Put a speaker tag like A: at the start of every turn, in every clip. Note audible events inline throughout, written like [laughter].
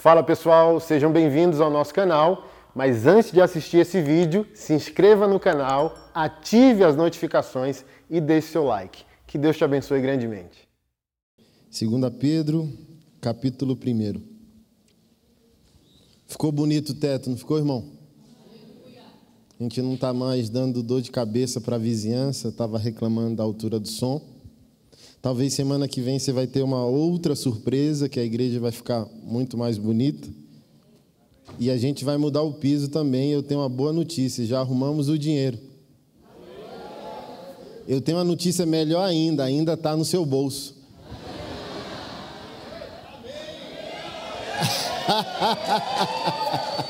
A: Fala pessoal, sejam bem-vindos ao nosso canal. Mas antes de assistir esse vídeo, se inscreva no canal, ative as notificações e deixe seu like. Que Deus te abençoe grandemente.
B: 2 Pedro, capítulo 1. Ficou bonito o teto, não ficou, irmão? A gente não está mais dando dor de cabeça para a vizinhança, estava reclamando da altura do som. Talvez semana que vem você vai ter uma outra surpresa, que a igreja vai ficar muito mais bonita. E a gente vai mudar o piso também. Eu tenho uma boa notícia: já arrumamos o dinheiro. Eu tenho uma notícia melhor ainda: ainda está no seu bolso. [laughs]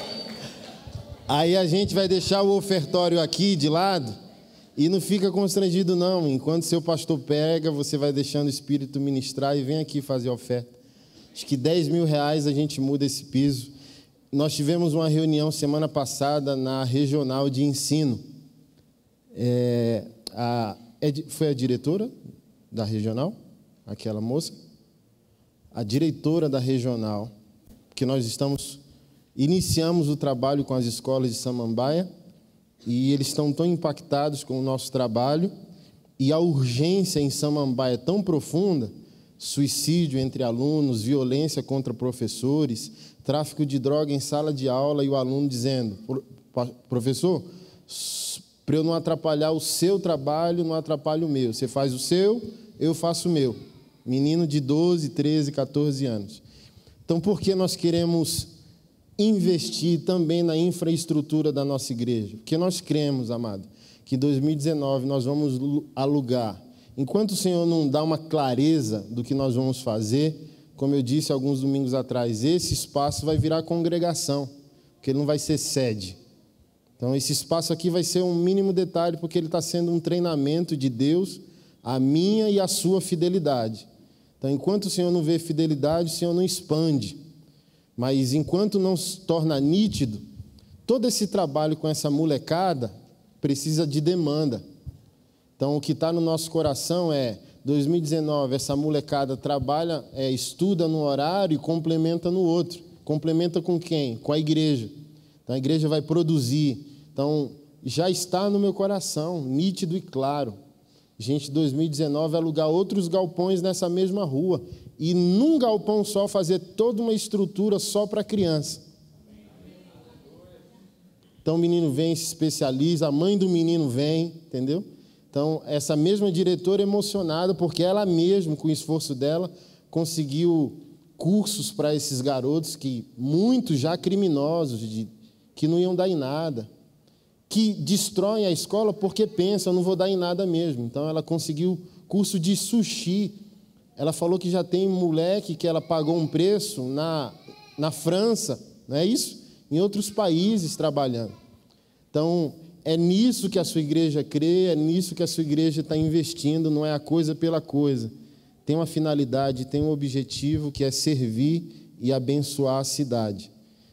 B: Aí a gente vai deixar o ofertório aqui de lado e não fica constrangido, não. Enquanto seu pastor pega, você vai deixando o Espírito ministrar e vem aqui fazer oferta. Acho que 10 mil reais a gente muda esse piso. Nós tivemos uma reunião semana passada na regional de ensino. É, a, é, foi a diretora da regional, aquela moça, a diretora da regional, que nós estamos iniciamos o trabalho com as escolas de Samambaia e eles estão tão impactados com o nosso trabalho e a urgência em Samambaia é tão profunda suicídio entre alunos, violência contra professores, tráfico de droga em sala de aula e o aluno dizendo: professor, para eu não atrapalhar o seu trabalho, não atrapalhe o meu. Você faz o seu, eu faço o meu. Menino de 12, 13, 14 anos. Então, por que nós queremos investir também na infraestrutura da nossa igreja? Porque nós cremos, amado, que em 2019 nós vamos alugar. Enquanto o Senhor não dá uma clareza do que nós vamos fazer, como eu disse alguns domingos atrás, esse espaço vai virar congregação, porque ele não vai ser sede. Então, esse espaço aqui vai ser um mínimo detalhe, porque ele está sendo um treinamento de Deus, a minha e a sua fidelidade. Então, enquanto o Senhor não vê fidelidade, o Senhor não expande. Mas enquanto não se torna nítido, todo esse trabalho com essa molecada precisa de demanda. Então, o que está no nosso coração é 2019, essa molecada trabalha, é, estuda no horário e complementa no outro. Complementa com quem? Com a igreja. Então a igreja vai produzir. Então já está no meu coração, nítido e claro. Gente, 2019 alugar outros galpões nessa mesma rua e num galpão só fazer toda uma estrutura só para criança. Então o menino vem, se especializa, a mãe do menino vem, entendeu? Então, essa mesma diretora emocionada, porque ela mesma, com o esforço dela, conseguiu cursos para esses garotos que muitos já criminosos, de, que não iam dar em nada, que destroem a escola porque pensam, não vou dar em nada mesmo. Então, ela conseguiu curso de sushi. Ela falou que já tem moleque que ela pagou um preço na, na França, não é isso? Em outros países trabalhando. Então, é nisso que a sua igreja crê, é nisso que a sua igreja está investindo, não é a coisa pela coisa. Tem uma finalidade, tem um objetivo que é servir e abençoar a cidade.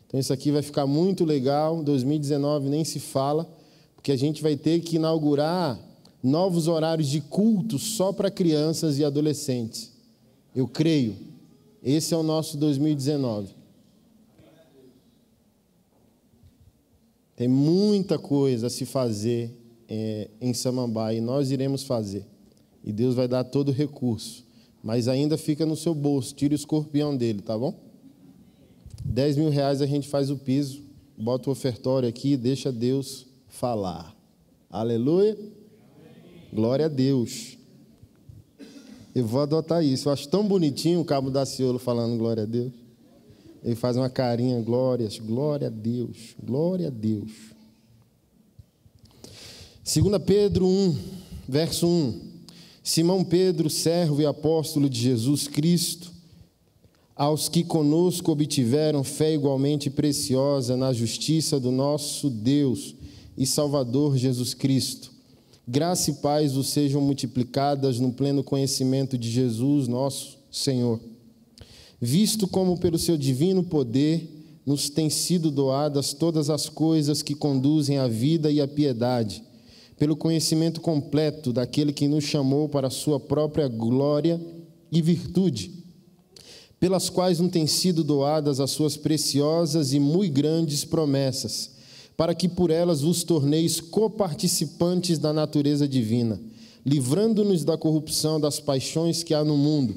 B: Então isso aqui vai ficar muito legal. 2019 nem se fala, porque a gente vai ter que inaugurar novos horários de culto só para crianças e adolescentes. Eu creio. Esse é o nosso 2019. Tem muita coisa a se fazer é, em Samambaia e nós iremos fazer. E Deus vai dar todo o recurso. Mas ainda fica no seu bolso. Tire o escorpião dele, tá bom? 10 mil reais a gente faz o piso, bota o ofertório aqui e deixa Deus falar. Aleluia. Glória a Deus. Eu vou adotar isso. Eu acho tão bonitinho o cabo da Ciolo falando glória a Deus. Ele faz uma carinha, glórias, glória a Deus, glória a Deus. 2 Pedro 1, verso 1. Simão Pedro, servo e apóstolo de Jesus Cristo, aos que conosco obtiveram fé igualmente preciosa na justiça do nosso Deus e Salvador Jesus Cristo. Graça e paz vos sejam multiplicadas no pleno conhecimento de Jesus, nosso Senhor. Visto como pelo seu divino poder nos têm sido doadas todas as coisas que conduzem à vida e à piedade, pelo conhecimento completo daquele que nos chamou para a sua própria glória e virtude, pelas quais não têm sido doadas as suas preciosas e muito grandes promessas, para que por elas vos torneis coparticipantes da natureza divina, livrando-nos da corrupção das paixões que há no mundo.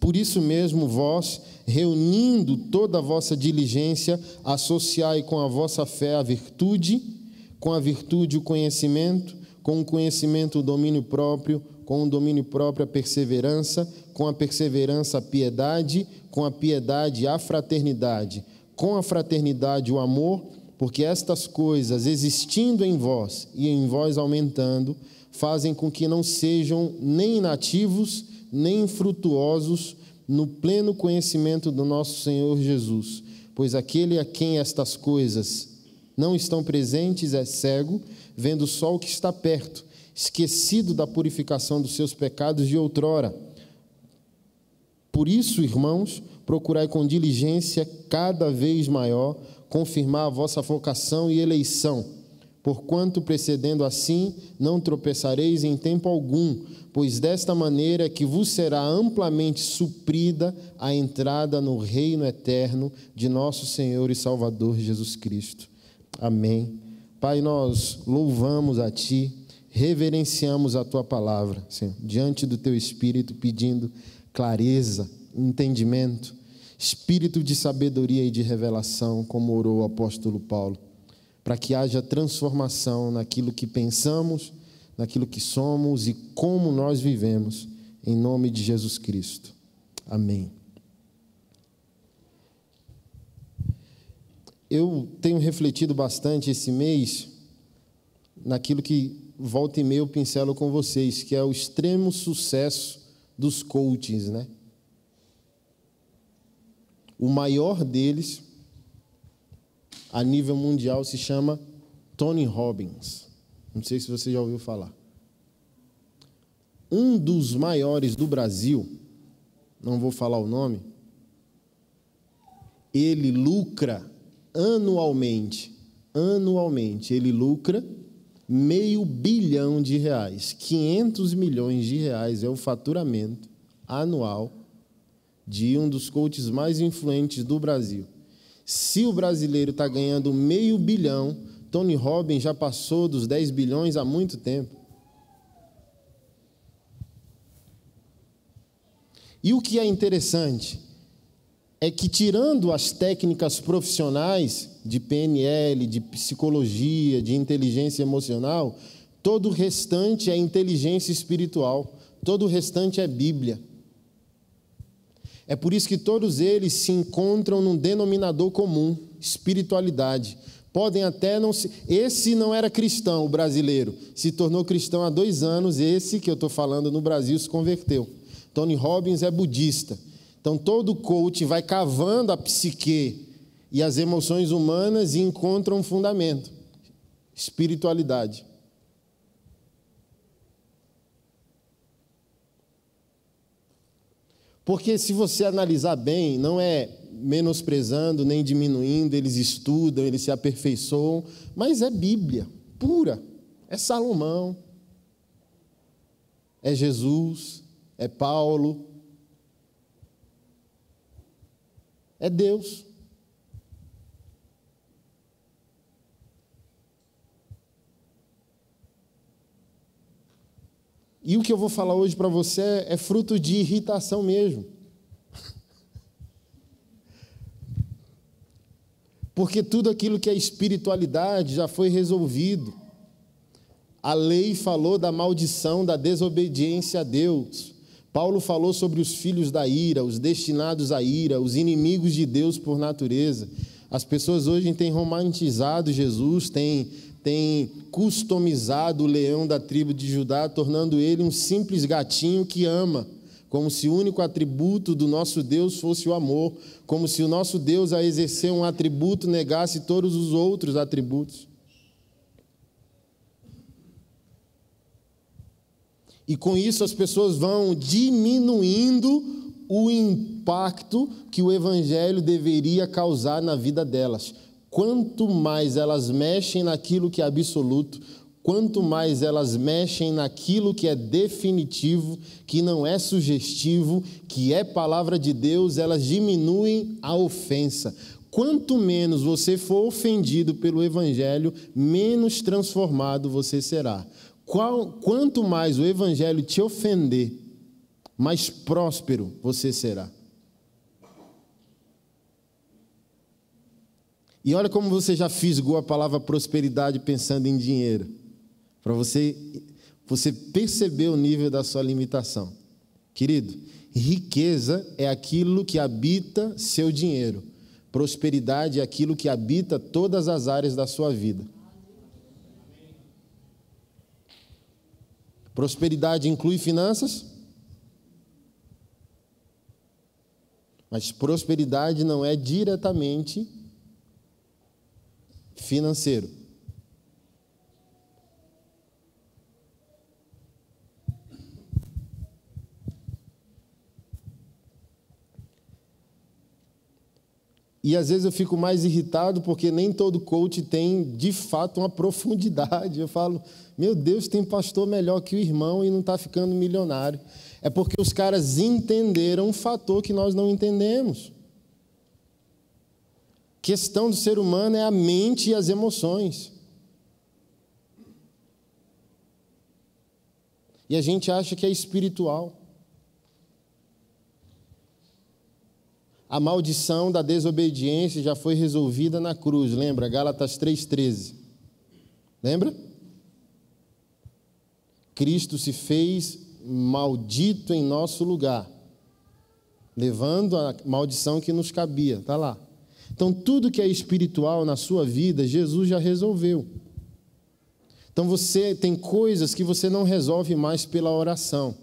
B: Por isso mesmo, vós, reunindo toda a vossa diligência, associai com a vossa fé a virtude, com a virtude o conhecimento, com o conhecimento o domínio próprio, com o domínio próprio a perseverança, com a perseverança a piedade, com a piedade a fraternidade, com a fraternidade o amor, porque estas coisas, existindo em vós e em vós aumentando, fazem com que não sejam nem inativos, nem infrutuosos no pleno conhecimento do nosso Senhor Jesus. Pois aquele a quem estas coisas não estão presentes é cego, vendo só o que está perto, esquecido da purificação dos seus pecados de outrora. Por isso, irmãos, procurai com diligência cada vez maior confirmar a vossa vocação e eleição, porquanto precedendo assim não tropeçareis em tempo algum, pois desta maneira que vos será amplamente suprida a entrada no reino eterno de nosso Senhor e Salvador Jesus Cristo. Amém. Pai, nós louvamos a Ti, reverenciamos a Tua palavra, Senhor, diante do Teu Espírito, pedindo clareza, entendimento, espírito de sabedoria e de revelação, como orou o apóstolo Paulo, para que haja transformação naquilo que pensamos naquilo que somos e como nós vivemos, em nome de Jesus Cristo. Amém. Eu tenho refletido bastante esse mês naquilo que volta e meia eu pincelo com vocês, que é o extremo sucesso dos coachings, né? O maior deles, a nível mundial, se chama Tony Robbins. Não sei se você já ouviu falar. Um dos maiores do Brasil, não vou falar o nome, ele lucra anualmente, anualmente, ele lucra meio bilhão de reais. 500 milhões de reais é o faturamento anual de um dos coaches mais influentes do Brasil. Se o brasileiro está ganhando meio bilhão, Tony Robbins já passou dos 10 bilhões há muito tempo. E o que é interessante é que, tirando as técnicas profissionais de PNL, de psicologia, de inteligência emocional, todo o restante é inteligência espiritual, todo o restante é Bíblia. É por isso que todos eles se encontram num denominador comum: espiritualidade. Podem até não se. Esse não era cristão, o brasileiro. Se tornou cristão há dois anos. Esse que eu estou falando no Brasil se converteu. Tony Robbins é budista. Então todo coach vai cavando a psique e as emoções humanas e encontra um fundamento: espiritualidade. Porque se você analisar bem, não é menosprezando nem diminuindo, eles estudam, eles se aperfeiçoam, mas é Bíblia pura. É Salomão, é Jesus, é Paulo, é Deus. E o que eu vou falar hoje para você é fruto de irritação mesmo. Porque tudo aquilo que é espiritualidade já foi resolvido. A lei falou da maldição da desobediência a Deus. Paulo falou sobre os filhos da ira, os destinados à ira, os inimigos de Deus por natureza. As pessoas hoje têm romantizado Jesus, têm, têm customizado o leão da tribo de Judá, tornando ele um simples gatinho que ama como se o único atributo do nosso Deus fosse o amor, como se o nosso Deus, a exercer um atributo, negasse todos os outros atributos. E com isso as pessoas vão diminuindo o impacto que o Evangelho deveria causar na vida delas. Quanto mais elas mexem naquilo que é absoluto, quanto mais elas mexem naquilo que é definitivo, que não é sugestivo, que é palavra de Deus, elas diminuem a ofensa. Quanto menos você for ofendido pelo Evangelho, menos transformado você será. Qual, quanto mais o Evangelho te ofender, mais próspero você será. E olha como você já fisgou a palavra prosperidade pensando em dinheiro. Para você, você perceber o nível da sua limitação. Querido, riqueza é aquilo que habita seu dinheiro. Prosperidade é aquilo que habita todas as áreas da sua vida. Prosperidade inclui finanças? Mas prosperidade não é diretamente financeiro. E às vezes eu fico mais irritado porque nem todo coach tem de fato uma [laughs] profundidade. Eu falo, meu Deus, tem pastor melhor que o irmão e não está ficando milionário. É porque os caras entenderam um fator que nós não entendemos. Questão do ser humano é a mente e as emoções. E a gente acha que é espiritual. A maldição da desobediência já foi resolvida na cruz, lembra? Gálatas 3,13. Lembra? Cristo se fez maldito em nosso lugar, levando a maldição que nos cabia, está lá. Então, tudo que é espiritual na sua vida, Jesus já resolveu. Então, você tem coisas que você não resolve mais pela oração.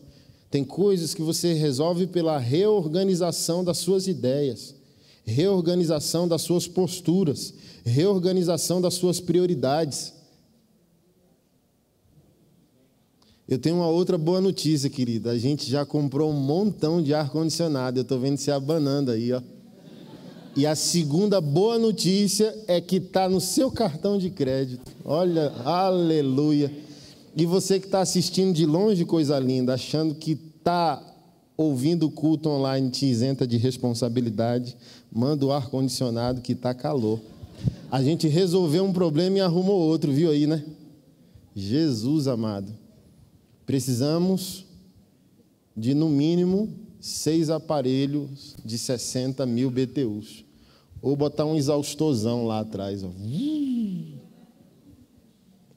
B: Tem coisas que você resolve pela reorganização das suas ideias, reorganização das suas posturas, reorganização das suas prioridades. Eu tenho uma outra boa notícia, querida. A gente já comprou um montão de ar-condicionado. Eu estou vendo se abanando aí, ó. E a segunda boa notícia é que está no seu cartão de crédito. Olha, aleluia. E você que está assistindo de longe, coisa linda, achando que está ouvindo o culto online te isenta de responsabilidade, manda o ar-condicionado que está calor. A gente resolveu um problema e arrumou outro, viu aí, né? Jesus amado. Precisamos de, no mínimo, seis aparelhos de 60 mil BTUs. Ou botar um exaustorzão lá atrás. Ó.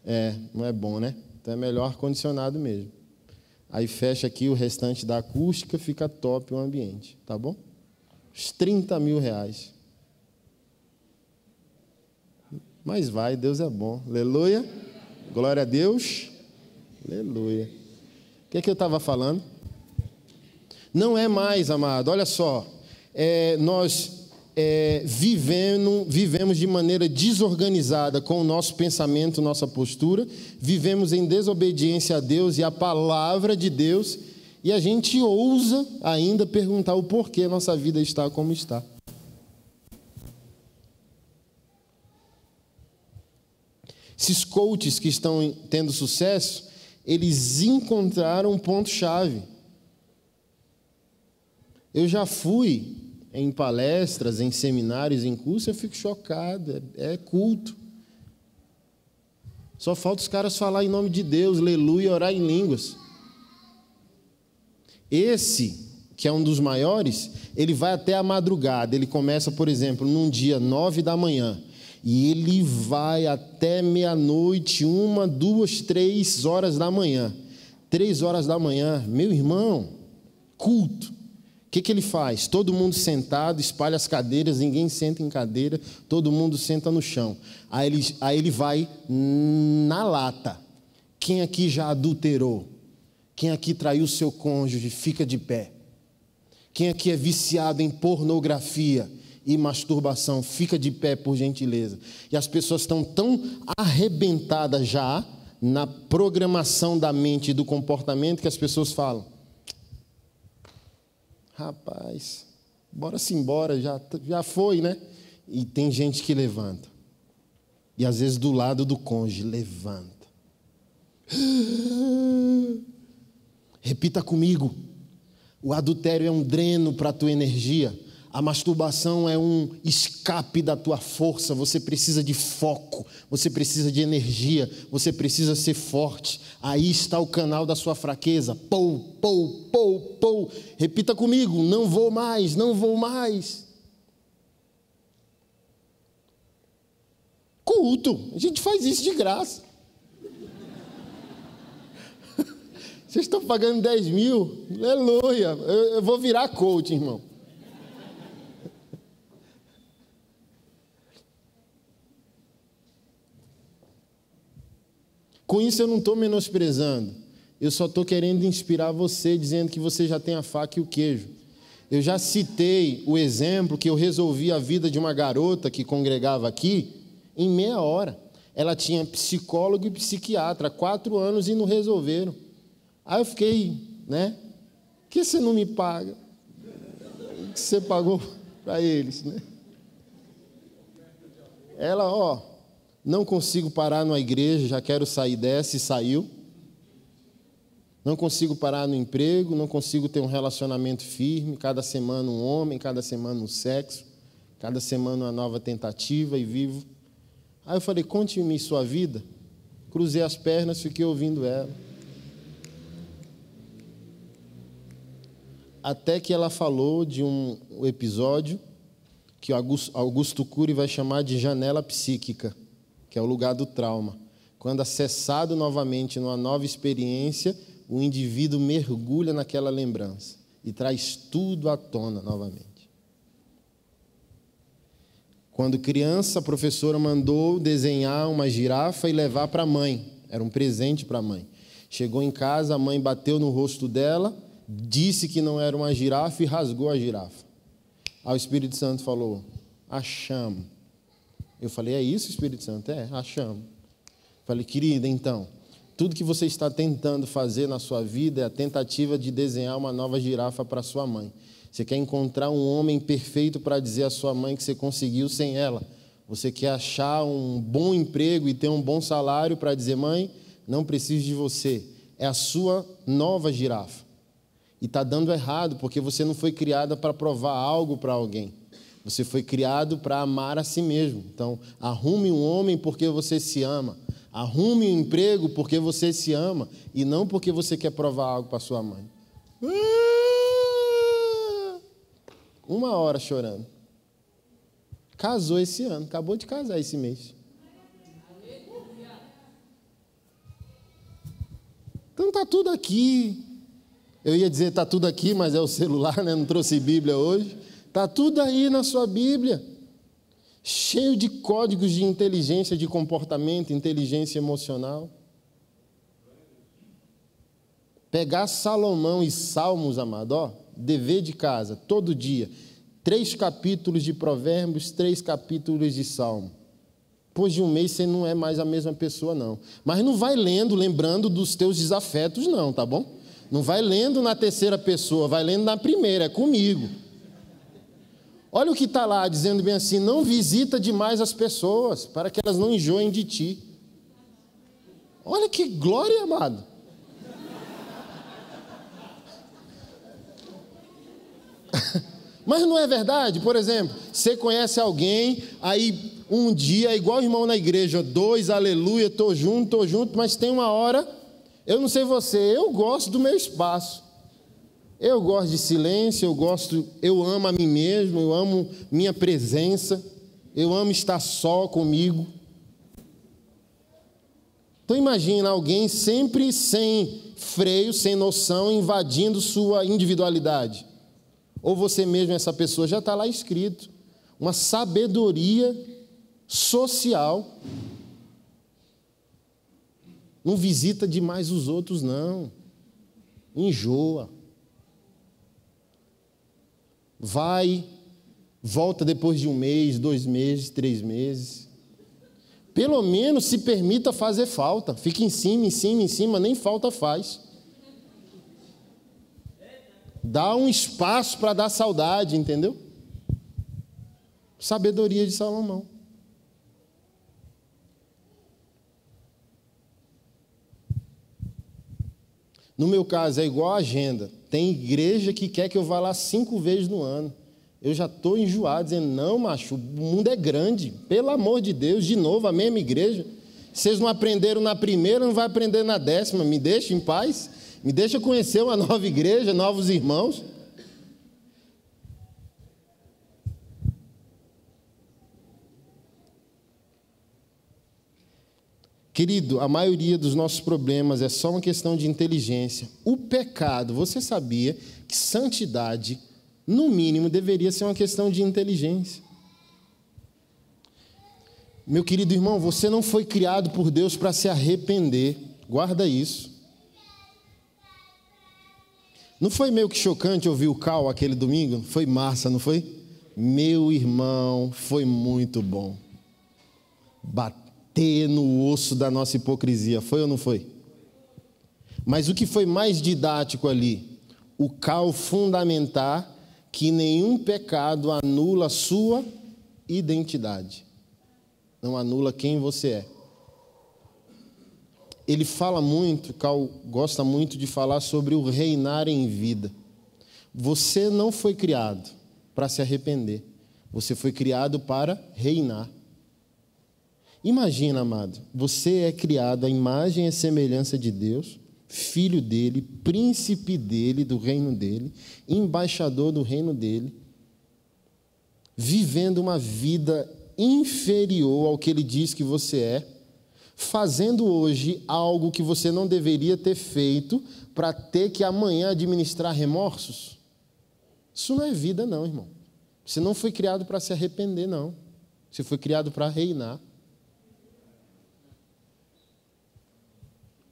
B: É, não é bom, né? Então é melhor ar-condicionado mesmo. Aí fecha aqui o restante da acústica, fica top o ambiente, tá bom? Uns 30 mil reais. Mas vai, Deus é bom. Aleluia. Glória a Deus. Aleluia. O que é que eu estava falando? Não é mais, amado, olha só. É, nós é, vivendo, vivemos de maneira desorganizada com o nosso pensamento, nossa postura, vivemos em desobediência a Deus e à palavra de Deus, e a gente ousa ainda perguntar o porquê nossa vida está como está. Esses coaches que estão tendo sucesso, eles encontraram um ponto-chave. Eu já fui em palestras, em seminários, em cursos, eu fico chocado. É, é culto. Só falta os caras falar em nome de Deus, aleluia, orar em línguas. Esse, que é um dos maiores, ele vai até a madrugada. Ele começa, por exemplo, num dia nove da manhã. E ele vai até meia-noite, uma, duas, três horas da manhã. Três horas da manhã, meu irmão, culto que, que ele faz? Todo mundo sentado, espalha as cadeiras, ninguém senta em cadeira, todo mundo senta no chão. Aí ele, aí ele vai na lata. Quem aqui já adulterou? Quem aqui traiu seu cônjuge? Fica de pé. Quem aqui é viciado em pornografia e masturbação? Fica de pé, por gentileza. E as pessoas estão tão arrebentadas já na programação da mente e do comportamento que as pessoas falam: Rapaz, bora-se embora, já, já foi, né? E tem gente que levanta. E às vezes do lado do cônjuge, levanta. [gasps] Repita comigo. O adultério é um dreno para a tua energia. A masturbação é um escape da tua força. Você precisa de foco, você precisa de energia, você precisa ser forte. Aí está o canal da sua fraqueza. Pou, pou, pou, pou. Repita comigo: não vou mais, não vou mais. Culto, a gente faz isso de graça. [laughs] Vocês estão pagando 10 mil? Aleluia. Eu, eu vou virar coach, irmão. Com isso eu não estou menosprezando. Eu só estou querendo inspirar você, dizendo que você já tem a faca e o queijo. Eu já citei o exemplo que eu resolvi a vida de uma garota que congregava aqui em meia hora. Ela tinha psicólogo e psiquiatra, quatro anos e não resolveram. Aí eu fiquei, né? Por que você não me paga? O que você pagou para eles, né? Ela, ó, não consigo parar numa igreja, já quero sair dessa e saiu. Não consigo parar no emprego, não consigo ter um relacionamento firme, cada semana um homem, cada semana um sexo, cada semana uma nova tentativa e vivo. Aí eu falei: conte-me sua vida. Cruzei as pernas, fiquei ouvindo ela. até que ela falou de um episódio que Augusto Cury vai chamar de janela psíquica, que é o lugar do trauma. Quando acessado novamente numa nova experiência, o indivíduo mergulha naquela lembrança e traz tudo à tona novamente. Quando criança, a professora mandou desenhar uma girafa e levar para a mãe. Era um presente para a mãe. Chegou em casa, a mãe bateu no rosto dela disse que não era uma girafa e rasgou a girafa. Aí o Espírito Santo falou: achamos. Eu falei: é isso, Espírito Santo? É, achamos. Falei, querida, então, tudo que você está tentando fazer na sua vida é a tentativa de desenhar uma nova girafa para sua mãe. Você quer encontrar um homem perfeito para dizer à sua mãe que você conseguiu sem ela. Você quer achar um bom emprego e ter um bom salário para dizer, mãe, não preciso de você. É a sua nova girafa. E está dando errado, porque você não foi criada para provar algo para alguém. Você foi criado para amar a si mesmo. Então, arrume um homem porque você se ama. Arrume um emprego porque você se ama. E não porque você quer provar algo para sua mãe. Uma hora chorando. Casou esse ano. Acabou de casar esse mês. Então está tudo aqui. Eu ia dizer, está tudo aqui, mas é o celular, né? não trouxe Bíblia hoje. Está tudo aí na sua Bíblia. Cheio de códigos de inteligência de comportamento, inteligência emocional. Pegar Salomão e Salmos, amado, ó, dever de casa, todo dia. Três capítulos de Provérbios, três capítulos de Salmo. Depois de um mês você não é mais a mesma pessoa, não. Mas não vai lendo, lembrando dos teus desafetos, não, tá bom? Não vai lendo na terceira pessoa, vai lendo na primeira, é comigo. Olha o que está lá, dizendo bem assim: não visita demais as pessoas, para que elas não enjoem de ti. Olha que glória, amado. [laughs] Mas não é verdade? Por exemplo, você conhece alguém, aí um dia, igual irmão na igreja, dois, aleluia, tô junto, tô junto, mas tem uma hora eu não sei você, eu gosto do meu espaço. Eu gosto de silêncio, eu gosto, eu amo a mim mesmo, eu amo minha presença, eu amo estar só comigo. Então imagina alguém sempre sem freio, sem noção, invadindo sua individualidade. Ou você mesmo, essa pessoa, já está lá escrito. Uma sabedoria social não visita demais os outros, não. Enjoa. Vai, volta depois de um mês, dois meses, três meses. Pelo menos se permita fazer falta. Fica em cima, em cima, em cima, nem falta faz. Dá um espaço para dar saudade, entendeu? Sabedoria de Salomão. No meu caso, é igual a agenda. Tem igreja que quer que eu vá lá cinco vezes no ano. Eu já estou enjoado, dizendo: não, macho, o mundo é grande. Pelo amor de Deus, de novo, a mesma igreja. Vocês não aprenderam na primeira, não vai aprender na décima. Me deixa em paz. Me deixa conhecer uma [laughs] nova igreja, novos irmãos. Querido, a maioria dos nossos problemas é só uma questão de inteligência. O pecado, você sabia que santidade, no mínimo, deveria ser uma questão de inteligência. Meu querido irmão, você não foi criado por Deus para se arrepender. Guarda isso. Não foi meio que chocante ouvir o Cal aquele domingo? Foi massa, não foi? Meu irmão, foi muito bom. Bateu bater no osso da nossa hipocrisia, foi ou não foi? Mas o que foi mais didático ali? O cal fundamentar que nenhum pecado anula sua identidade, não anula quem você é. Ele fala muito, Cal gosta muito de falar sobre o reinar em vida. Você não foi criado para se arrepender, você foi criado para reinar. Imagina, amado, você é criado à imagem e semelhança de Deus, filho dele, príncipe dele, do reino dele, embaixador do reino dele, vivendo uma vida inferior ao que ele diz que você é, fazendo hoje algo que você não deveria ter feito para ter que amanhã administrar remorsos. Isso não é vida, não, irmão. Você não foi criado para se arrepender, não. Você foi criado para reinar.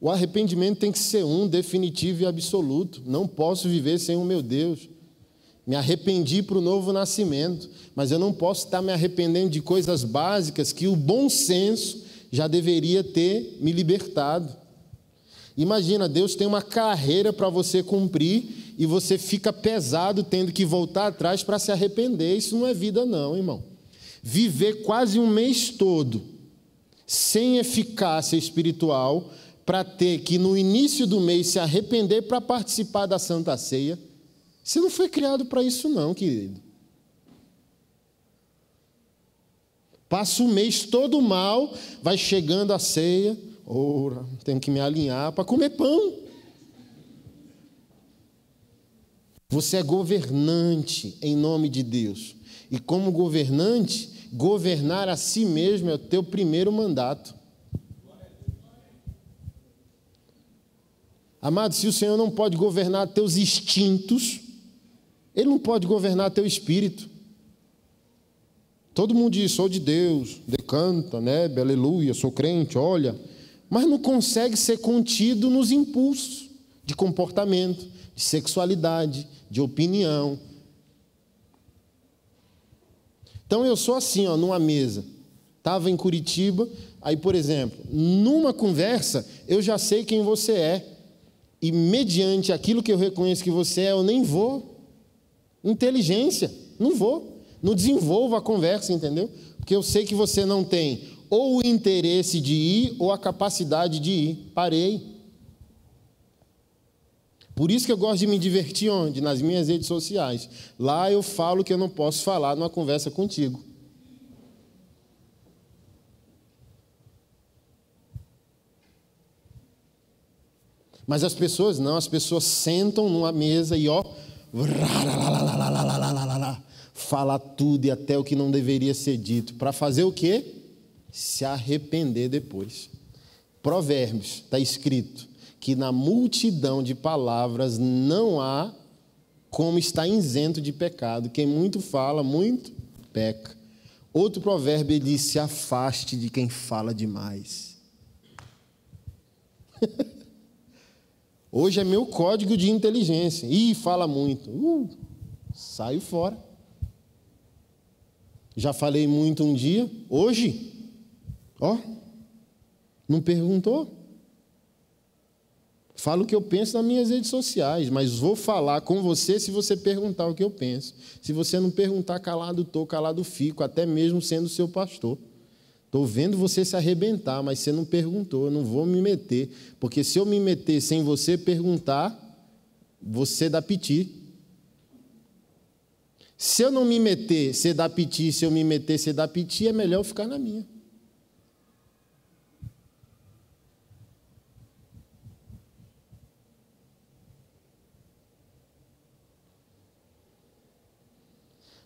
B: O arrependimento tem que ser um, definitivo e absoluto. Não posso viver sem o meu Deus. Me arrependi para o novo nascimento, mas eu não posso estar me arrependendo de coisas básicas que o bom senso já deveria ter me libertado. Imagina, Deus tem uma carreira para você cumprir e você fica pesado tendo que voltar atrás para se arrepender. Isso não é vida, não, irmão. Viver quase um mês todo sem eficácia espiritual para ter que no início do mês se arrepender para participar da Santa Ceia. Você não foi criado para isso, não, querido. Passa o mês todo mal, vai chegando a ceia, ora, tenho que me alinhar para comer pão. Você é governante em nome de Deus. E como governante, governar a si mesmo é o teu primeiro mandato. Amado, se o Senhor não pode governar teus instintos, Ele não pode governar teu espírito. Todo mundo diz, sou de Deus, decanta, né? Aleluia, sou crente, olha. Mas não consegue ser contido nos impulsos de comportamento, de sexualidade, de opinião. Então eu sou assim, ó, numa mesa. Estava em Curitiba, aí, por exemplo, numa conversa, eu já sei quem você é e mediante aquilo que eu reconheço que você é, eu nem vou. Inteligência, não vou. Não desenvolvo a conversa, entendeu? Porque eu sei que você não tem ou o interesse de ir ou a capacidade de ir. Parei. Por isso que eu gosto de me divertir onde? Nas minhas redes sociais. Lá eu falo que eu não posso falar numa conversa contigo. Mas as pessoas não, as pessoas sentam numa mesa e ó, fala tudo e até o que não deveria ser dito. Para fazer o quê? Se arrepender depois. Provérbios, está escrito que na multidão de palavras não há como está isento de pecado. Quem muito fala, muito peca. Outro provérbio diz: se afaste de quem fala demais. Hoje é meu código de inteligência. Ih, fala muito. Uh, saio fora. Já falei muito um dia. Hoje, ó, não perguntou. Falo o que eu penso nas minhas redes sociais, mas vou falar com você se você perguntar o que eu penso. Se você não perguntar, calado estou, calado fico, até mesmo sendo seu pastor. Estou vendo você se arrebentar, mas você não perguntou, eu não vou me meter. Porque se eu me meter sem você perguntar, você dá piti. Se eu não me meter, você dá piti, se eu me meter, você dá piti, é melhor eu ficar na minha.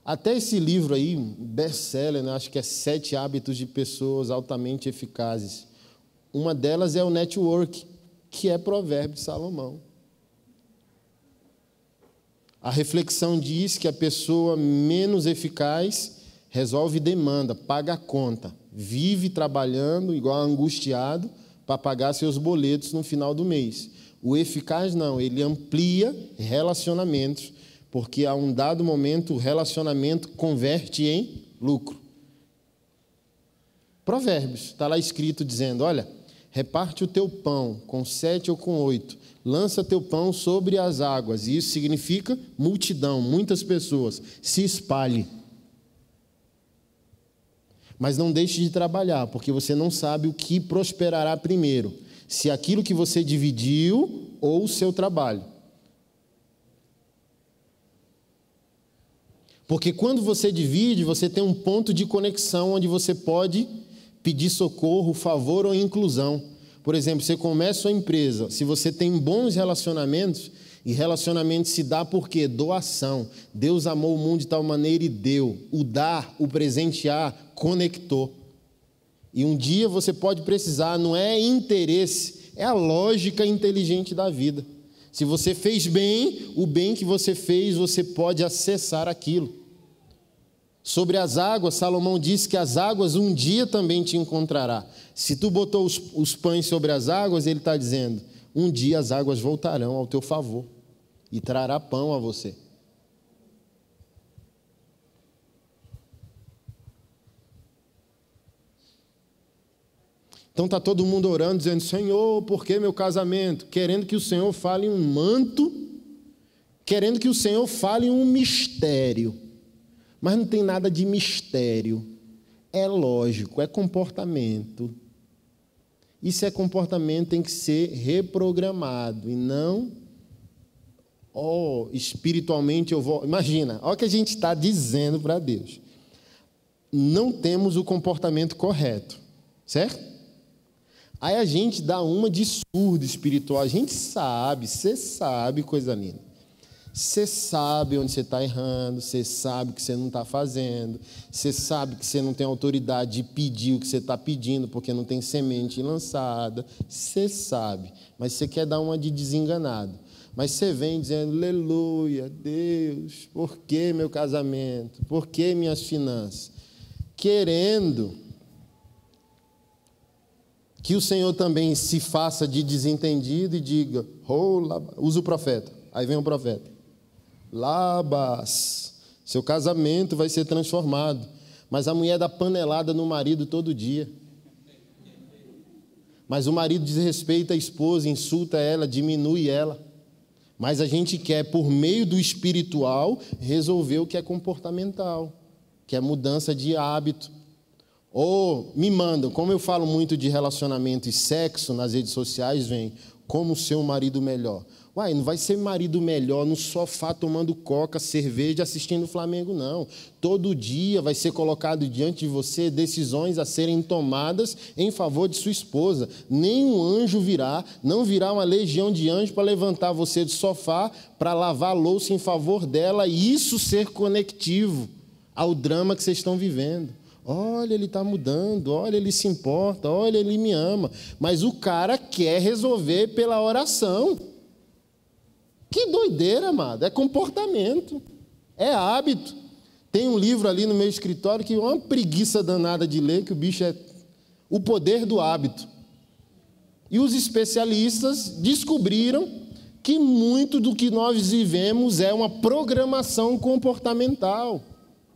B: Até esse livro aí, best-seller, né? acho que é Sete Hábitos de Pessoas Altamente Eficazes. Uma delas é o Network, que é provérbio de Salomão. A reflexão diz que a pessoa menos eficaz resolve demanda, paga a conta, vive trabalhando igual angustiado para pagar seus boletos no final do mês. O eficaz não, ele amplia relacionamentos porque a um dado momento o relacionamento converte em lucro. Provérbios, está lá escrito dizendo: olha, reparte o teu pão com sete ou com oito, lança teu pão sobre as águas, e isso significa multidão, muitas pessoas, se espalhe. Mas não deixe de trabalhar, porque você não sabe o que prosperará primeiro, se aquilo que você dividiu ou o seu trabalho. Porque quando você divide, você tem um ponto de conexão onde você pode pedir socorro, favor ou inclusão. Por exemplo, você começa sua empresa, se você tem bons relacionamentos, e relacionamento se dá por quê? Doação. Deus amou o mundo de tal maneira e deu. O dar, o presentear, conectou. E um dia você pode precisar, não é interesse, é a lógica inteligente da vida. Se você fez bem, o bem que você fez, você pode acessar aquilo. Sobre as águas, Salomão disse que as águas um dia também te encontrará. Se tu botou os, os pães sobre as águas, ele está dizendo: um dia as águas voltarão ao teu favor e trará pão a você. Então está todo mundo orando, dizendo: Senhor, por que meu casamento? Querendo que o Senhor fale um manto, querendo que o Senhor fale um mistério. Mas não tem nada de mistério. É lógico, é comportamento. Se é comportamento, tem que ser reprogramado e não. Oh, espiritualmente eu vou. Imagina, olha o que a gente está dizendo para Deus. Não temos o comportamento correto, certo? Aí a gente dá uma de surdo espiritual. A gente sabe, você sabe, coisa linda. Você sabe onde você está errando, você sabe o que você não está fazendo, você sabe que você não tem autoridade de pedir o que você está pedindo, porque não tem semente lançada. Você sabe, mas você quer dar uma de desenganado. Mas você vem dizendo, aleluia, Deus, por que meu casamento? Por que minhas finanças? Querendo que o Senhor também se faça de desentendido e diga, oh, usa o profeta. Aí vem o profeta. Labas, seu casamento vai ser transformado. Mas a mulher dá panelada no marido todo dia. Mas o marido desrespeita a esposa, insulta ela, diminui ela. Mas a gente quer, por meio do espiritual, resolver o que é comportamental, que é mudança de hábito. Ou me mandam, como eu falo muito de relacionamento e sexo nas redes sociais, vem como ser um marido melhor. Uai, não vai ser marido melhor no sofá tomando coca, cerveja, assistindo o Flamengo, não. Todo dia vai ser colocado diante de você decisões a serem tomadas em favor de sua esposa. Nenhum anjo virá, não virá uma legião de anjos para levantar você do sofá para lavar louça em favor dela e isso ser conectivo ao drama que vocês estão vivendo. Olha, ele está mudando, olha, ele se importa, olha, ele me ama. Mas o cara quer resolver pela oração. Que doideira, amado. É comportamento, é hábito. Tem um livro ali no meu escritório que é uma preguiça danada de ler, que o bicho é O Poder do Hábito. E os especialistas descobriram que muito do que nós vivemos é uma programação comportamental,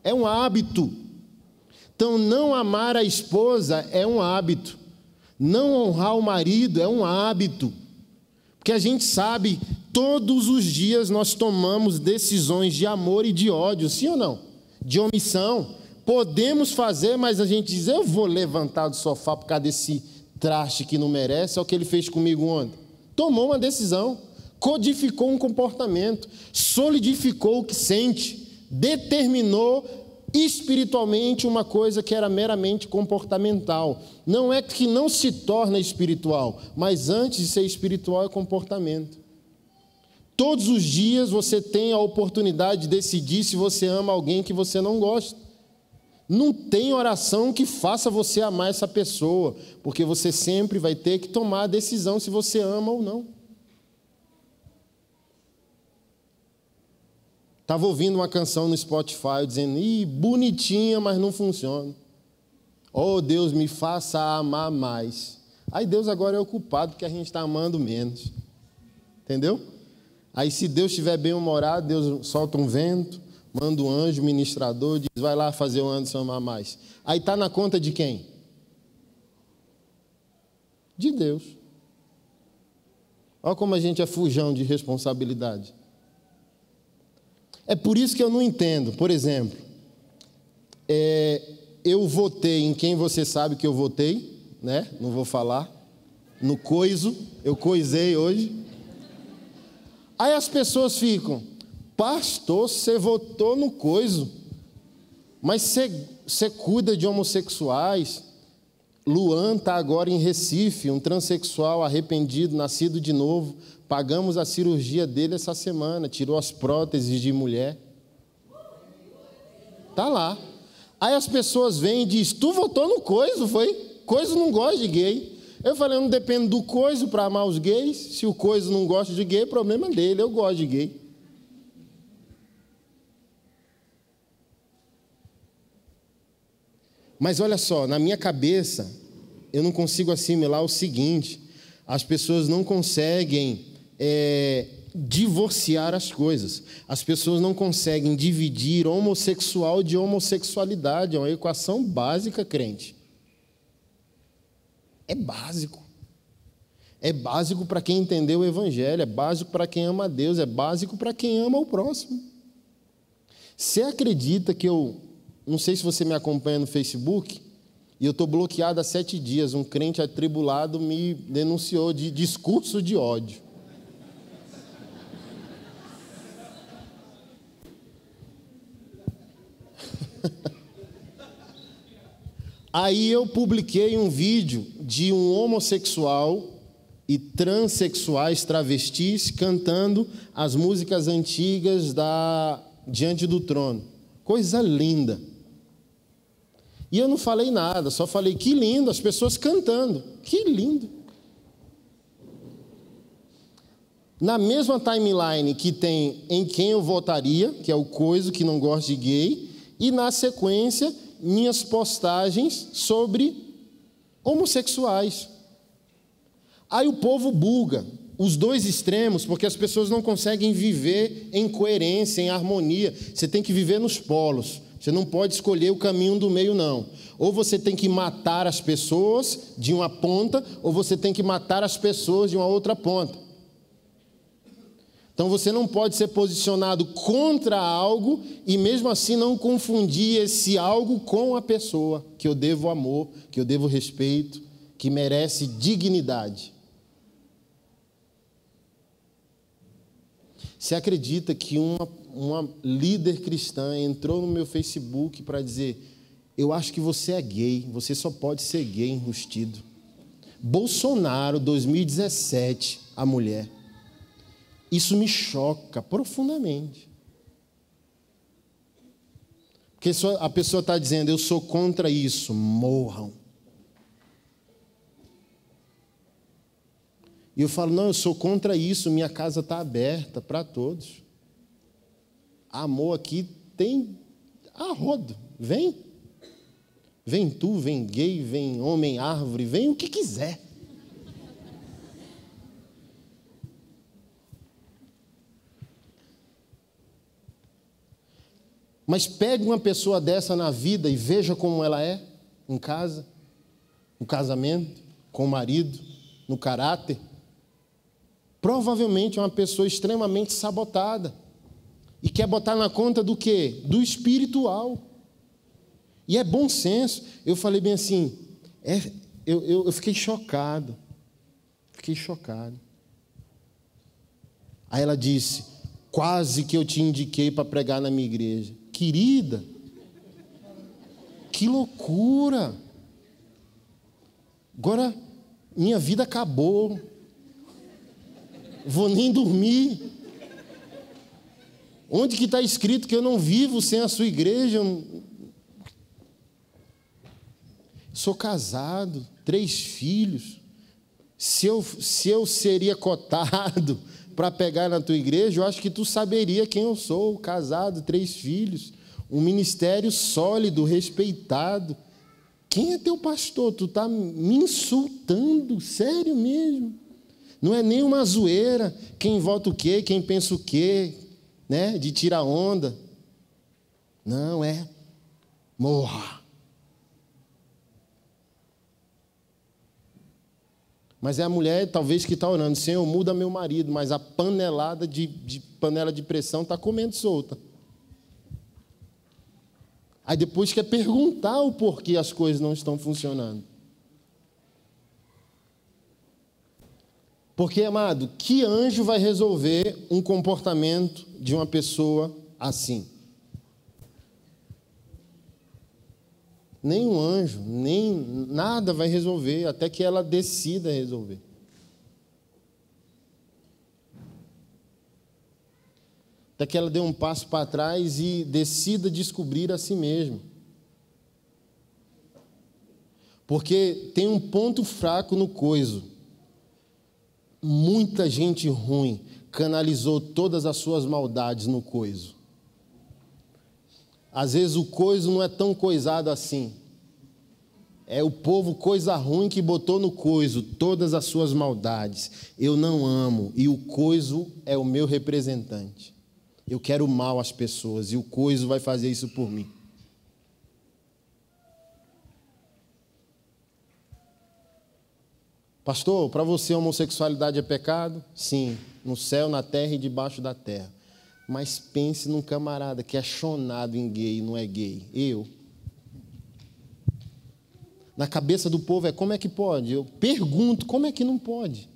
B: é um hábito. Então, não amar a esposa é um hábito. Não honrar o marido é um hábito. Porque a gente sabe, todos os dias nós tomamos decisões de amor e de ódio, sim ou não? De omissão. Podemos fazer, mas a gente diz: eu vou levantar do sofá por causa desse traste que não merece. É o que ele fez comigo ontem. Tomou uma decisão, codificou um comportamento, solidificou o que sente, determinou espiritualmente uma coisa que era meramente comportamental. Não é que não se torna espiritual, mas antes de ser espiritual é comportamento. Todos os dias você tem a oportunidade de decidir se você ama alguém que você não gosta. Não tem oração que faça você amar essa pessoa, porque você sempre vai ter que tomar a decisão se você ama ou não. Estava ouvindo uma canção no Spotify dizendo, ih, bonitinha, mas não funciona. Oh, Deus, me faça amar mais. Aí Deus agora é o culpado porque a gente está amando menos. Entendeu? Aí se Deus estiver bem humorado, Deus solta um vento, manda um anjo ministrador, diz, vai lá fazer o Anderson amar mais. Aí está na conta de quem? De Deus. Olha como a gente é fujão de responsabilidade. É por isso que eu não entendo. Por exemplo, é, eu votei em quem você sabe que eu votei, né? Não vou falar. No coiso, eu coisei hoje. Aí as pessoas ficam, pastor, você votou no coiso, mas você, você cuida de homossexuais. Luan está agora em Recife, um transexual arrependido, nascido de novo. Pagamos a cirurgia dele essa semana, tirou as próteses de mulher. Tá lá. Aí as pessoas vêm e dizem: Tu votou no coiso, foi? Coiso não gosta de gay. Eu falei: Eu não dependo do coiso para amar os gays. Se o coiso não gosta de gay, problema dele. Eu gosto de gay. Mas olha só, na minha cabeça, eu não consigo assimilar o seguinte: as pessoas não conseguem é, divorciar as coisas. As pessoas não conseguem dividir homossexual de homossexualidade. É uma equação básica, crente. É básico. É básico para quem entendeu o Evangelho, é básico para quem ama a Deus, é básico para quem ama o próximo. Você acredita que eu. Não sei se você me acompanha no Facebook, e eu estou bloqueado há sete dias. Um crente atribulado me denunciou de discurso de ódio. [laughs] Aí eu publiquei um vídeo de um homossexual e transexuais travestis cantando as músicas antigas da Diante do Trono. Coisa linda. E eu não falei nada, só falei que lindo, as pessoas cantando. Que lindo. Na mesma timeline que tem em quem eu votaria, que é o coisa que não gosta de gay, e na sequência minhas postagens sobre homossexuais. Aí o povo buga os dois extremos, porque as pessoas não conseguem viver em coerência, em harmonia. Você tem que viver nos polos. Você não pode escolher o caminho do meio, não. Ou você tem que matar as pessoas de uma ponta, ou você tem que matar as pessoas de uma outra ponta. Então você não pode ser posicionado contra algo e mesmo assim não confundir esse algo com a pessoa que eu devo amor, que eu devo respeito, que merece dignidade. Você acredita que uma, uma líder cristã entrou no meu Facebook para dizer: Eu acho que você é gay, você só pode ser gay enrustido. Bolsonaro, 2017, a mulher. Isso me choca profundamente. Porque a pessoa está dizendo, eu sou contra isso, morram. E eu falo, não, eu sou contra isso, minha casa está aberta para todos. Amor aqui tem a rodo, vem. Vem tu, vem gay, vem homem árvore, vem o que quiser. Mas pegue uma pessoa dessa na vida e veja como ela é em casa, no casamento, com o marido, no caráter. Provavelmente é uma pessoa extremamente sabotada. E quer botar na conta do quê? Do espiritual. E é bom senso. Eu falei bem assim, é, eu, eu, eu fiquei chocado. Fiquei chocado. Aí ela disse: Quase que eu te indiquei para pregar na minha igreja. Querida, que loucura! Agora minha vida acabou. Vou nem dormir. Onde que está escrito que eu não vivo sem a sua igreja? Sou casado, três filhos. Se eu, se eu seria cotado para pegar na tua igreja, eu acho que tu saberia quem eu sou, casado, três filhos, um ministério sólido, respeitado. Quem é teu pastor? Tu está me insultando, sério mesmo. Não é nem uma zoeira, quem vota o quê, quem pensa o quê, né? De tirar onda. Não, é morra. Mas é a mulher, talvez, que está orando, Senhor, muda meu marido, mas a panelada de, de panela de pressão está comendo solta. Aí depois quer perguntar o porquê as coisas não estão funcionando. Porque, amado, que anjo vai resolver um comportamento de uma pessoa assim? Nem um anjo, nem nada vai resolver, até que ela decida resolver. Até que ela dê um passo para trás e decida descobrir a si mesma. Porque tem um ponto fraco no coiso. Muita gente ruim canalizou todas as suas maldades no coiso. Às vezes o coiso não é tão coisado assim. É o povo coisa ruim que botou no coiso todas as suas maldades. Eu não amo e o coiso é o meu representante. Eu quero mal às pessoas e o coiso vai fazer isso por mim. Pastor, para você a homossexualidade é pecado? Sim, no céu, na terra e debaixo da terra. Mas pense num camarada que é chonado em gay não é gay. Eu. Na cabeça do povo é como é que pode? Eu pergunto, como é que não pode?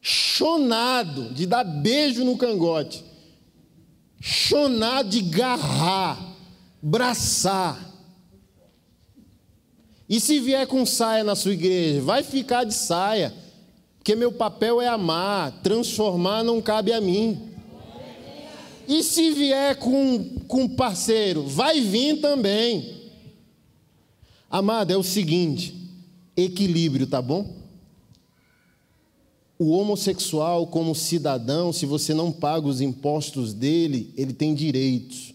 B: Chonado de dar beijo no cangote. Chonado de garrar braçar. E se vier com saia na sua igreja, vai ficar de saia, porque meu papel é amar, transformar não cabe a mim. E se vier com, com parceiro, vai vir também. Amado, é o seguinte: equilíbrio, tá bom? O homossexual, como cidadão, se você não paga os impostos dele, ele tem direitos.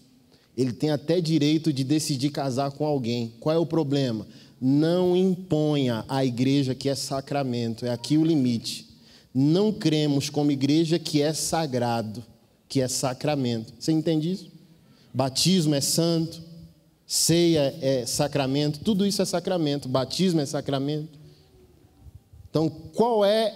B: Ele tem até direito de decidir casar com alguém. Qual é o problema? Não imponha à igreja que é sacramento, é aqui o limite. Não cremos como igreja que é sagrado, que é sacramento. Você entende isso? Batismo é santo, ceia é sacramento, tudo isso é sacramento, batismo é sacramento. Então, qual é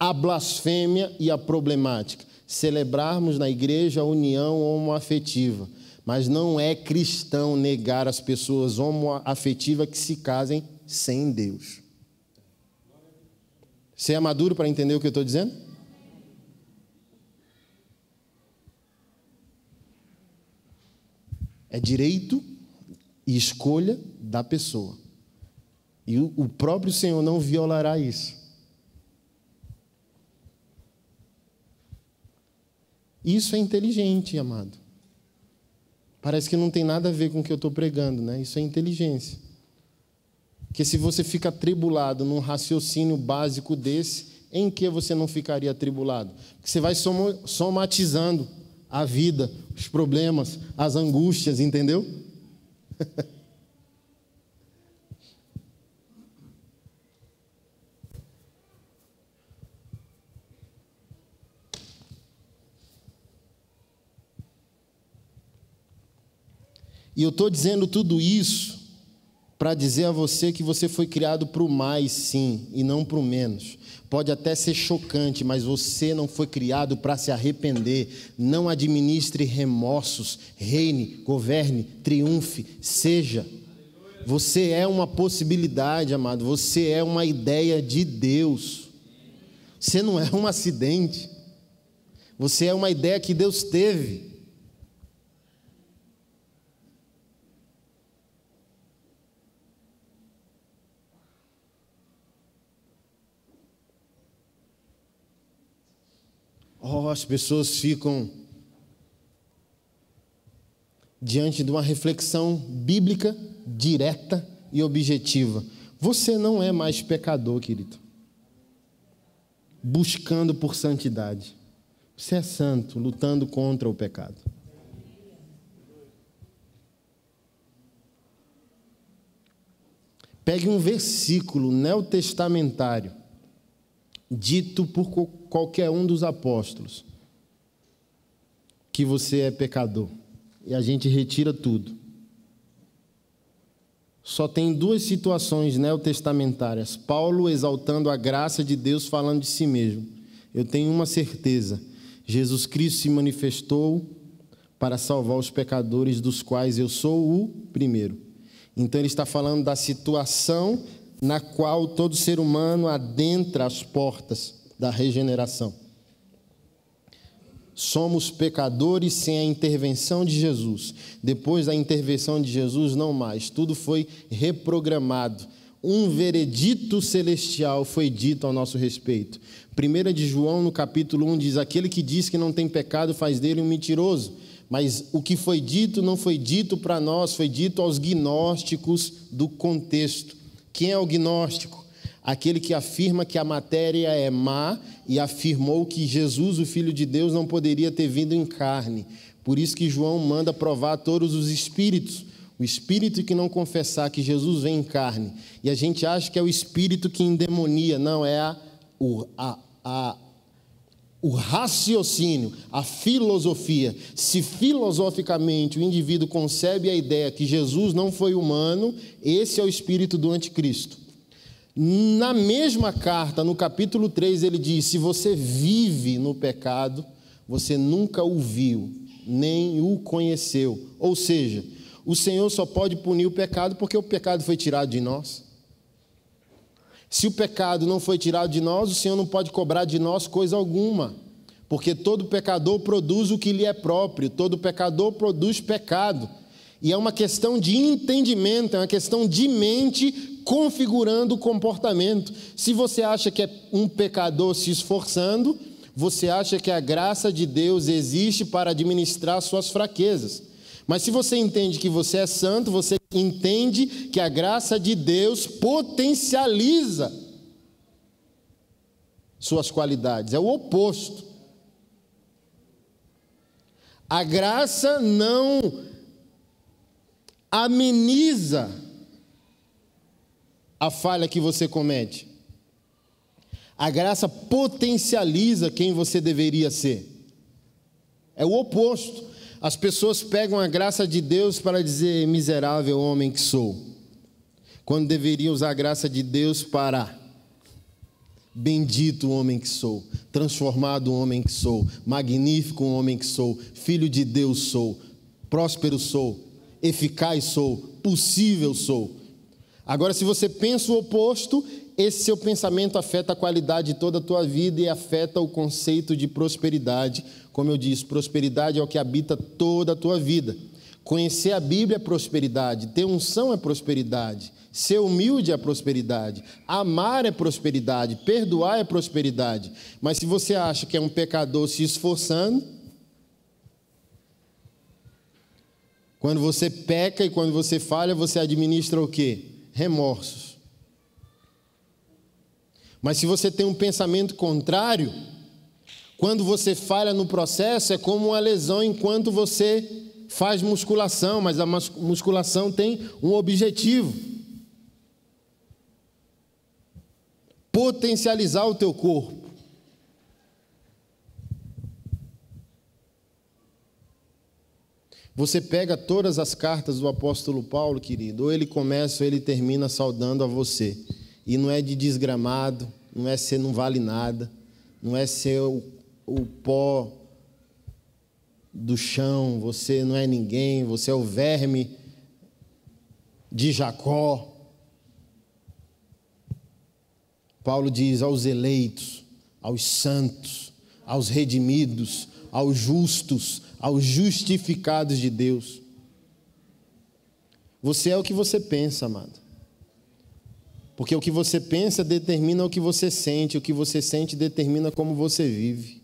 B: a blasfêmia e a problemática? Celebrarmos na igreja a união homoafetiva mas não é cristão negar as pessoas homoafetivas que se casem sem Deus. Você é maduro para entender o que eu estou dizendo? É direito e escolha da pessoa. E o próprio Senhor não violará isso. Isso é inteligente, amado. Parece que não tem nada a ver com o que eu estou pregando, né? Isso é inteligência. Que se você fica atribulado num raciocínio básico desse, em que você não ficaria atribulado? Porque você vai somatizando a vida, os problemas, as angústias, entendeu? [laughs] E eu estou dizendo tudo isso para dizer a você que você foi criado para o mais, sim, e não para o menos. Pode até ser chocante, mas você não foi criado para se arrepender. Não administre remorsos, reine, governe, triunfe, seja. Você é uma possibilidade, amado. Você é uma ideia de Deus. Você não é um acidente. Você é uma ideia que Deus teve. Oh, as pessoas ficam diante de uma reflexão bíblica direta e objetiva. Você não é mais pecador, querido. Buscando por santidade. Você é santo, lutando contra o pecado. Pegue um versículo neotestamentário dito por qualquer um dos apóstolos que você é pecador. E a gente retira tudo. Só tem duas situações neotestamentárias. Paulo exaltando a graça de Deus, falando de si mesmo. Eu tenho uma certeza: Jesus Cristo se manifestou para salvar os pecadores, dos quais eu sou o primeiro. Então, ele está falando da situação na qual todo ser humano adentra as portas da regeneração. Somos pecadores sem a intervenção de Jesus. Depois da intervenção de Jesus, não mais. Tudo foi reprogramado. Um veredito celestial foi dito ao nosso respeito. 1 de João, no capítulo 1, diz: Aquele que diz que não tem pecado faz dele um mentiroso. Mas o que foi dito não foi dito para nós, foi dito aos gnósticos do contexto. Quem é o gnóstico? Aquele que afirma que a matéria é má e afirmou que Jesus, o Filho de Deus, não poderia ter vindo em carne. Por isso que João manda provar todos os espíritos. O espírito que não confessar que Jesus vem em carne. E a gente acha que é o espírito que endemonia. Não, é a, o, a, a, o raciocínio, a filosofia. Se filosoficamente o indivíduo concebe a ideia que Jesus não foi humano, esse é o espírito do anticristo. Na mesma carta, no capítulo 3, ele diz: se você vive no pecado, você nunca o viu, nem o conheceu. Ou seja, o Senhor só pode punir o pecado porque o pecado foi tirado de nós. Se o pecado não foi tirado de nós, o Senhor não pode cobrar de nós coisa alguma. Porque todo pecador produz o que lhe é próprio, todo pecador produz pecado. E é uma questão de entendimento, é uma questão de mente configurando o comportamento. Se você acha que é um pecador se esforçando, você acha que a graça de Deus existe para administrar suas fraquezas. Mas se você entende que você é santo, você entende que a graça de Deus potencializa suas qualidades. É o oposto. A graça não ameniza a falha que você comete. A graça potencializa quem você deveria ser. É o oposto. As pessoas pegam a graça de Deus para dizer miserável homem que sou, quando deveriam usar a graça de Deus para bendito homem que sou, transformado homem que sou, magnífico homem que sou, filho de Deus sou, próspero sou, eficaz sou, possível sou. Agora, se você pensa o oposto, esse seu pensamento afeta a qualidade de toda a tua vida e afeta o conceito de prosperidade. Como eu disse, prosperidade é o que habita toda a tua vida. Conhecer a Bíblia é prosperidade, ter unção é prosperidade, ser humilde é prosperidade, amar é prosperidade, perdoar é prosperidade. Mas se você acha que é um pecador se esforçando, quando você peca e quando você falha, você administra o quê? Remorsos. Mas se você tem um pensamento contrário, quando você falha no processo, é como uma lesão enquanto você faz musculação, mas a musculação tem um objetivo: potencializar o teu corpo. Você pega todas as cartas do apóstolo Paulo, querido, ou ele começa ou ele termina saudando a você. E não é de desgramado, não é ser não vale nada, não é ser o, o pó do chão, você não é ninguém, você é o verme de Jacó. Paulo diz aos eleitos, aos santos, aos redimidos, aos justos, aos justificados de Deus. Você é o que você pensa, amado. Porque o que você pensa determina o que você sente, o que você sente determina como você vive.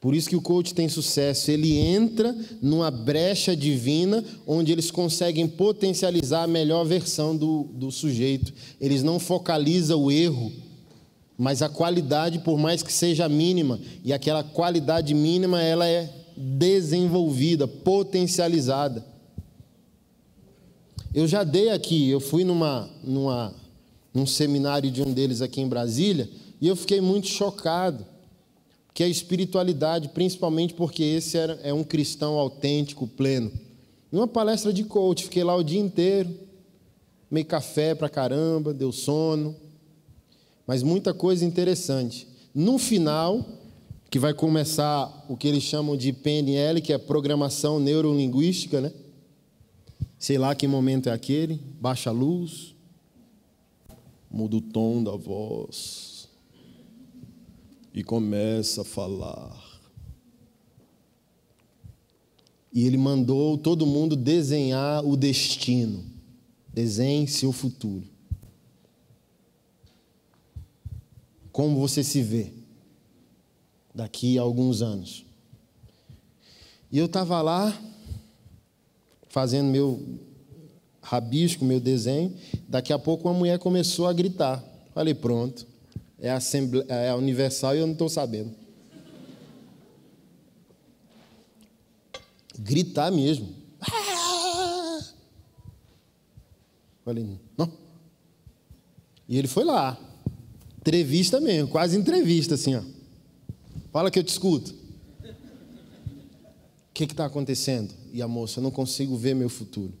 B: Por isso que o coach tem sucesso. Ele entra numa brecha divina onde eles conseguem potencializar a melhor versão do, do sujeito. Eles não focalizam o erro, mas a qualidade, por mais que seja mínima, e aquela qualidade mínima ela é desenvolvida, potencializada. Eu já dei aqui, eu fui numa, numa, num seminário de um deles aqui em Brasília e eu fiquei muito chocado que é a espiritualidade, principalmente porque esse era, é um cristão autêntico, pleno. Numa palestra de coach, fiquei lá o dia inteiro, meio café pra caramba, deu sono, mas muita coisa interessante. No final, que vai começar o que eles chamam de PNL, que é programação neurolinguística, né? Sei lá que momento é aquele, baixa a luz, muda o tom da voz e começa a falar. E ele mandou todo mundo desenhar o destino. Desenhe seu futuro. Como você se vê daqui a alguns anos. E eu estava lá, fazendo meu rabisco, meu desenho. Daqui a pouco uma mulher começou a gritar. Falei, pronto é a, Assembleia, é a Universal e eu não estou sabendo. Gritar mesmo. Falei, não. E ele foi lá. Entrevista mesmo, quase entrevista, assim, ó. Fala que eu te escuto. O que está acontecendo? E a moça, eu não consigo ver meu futuro.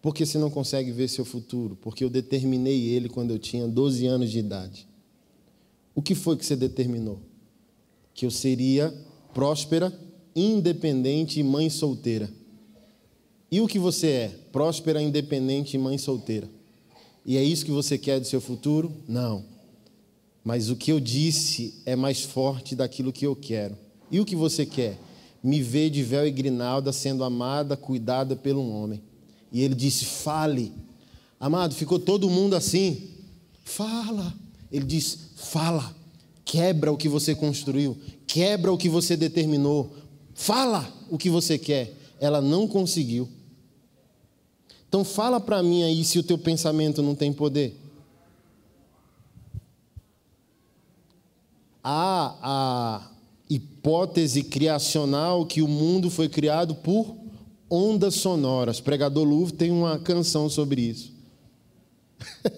B: Por que você não consegue ver seu futuro? Porque eu determinei ele quando eu tinha 12 anos de idade. O que foi que você determinou? Que eu seria próspera, independente e mãe solteira. E o que você é? Próspera, independente e mãe solteira. E é isso que você quer do seu futuro? Não. Mas o que eu disse é mais forte daquilo que eu quero. E o que você quer? Me ver de véu e grinalda sendo amada, cuidada por um homem. E ele disse: Fale. Amado, ficou todo mundo assim. Fala. Ele diz: fala, quebra o que você construiu, quebra o que você determinou, fala o que você quer. Ela não conseguiu. Então fala para mim aí se o teu pensamento não tem poder. Há a hipótese criacional que o mundo foi criado por ondas sonoras. Pregador Louvre tem uma canção sobre isso. [laughs]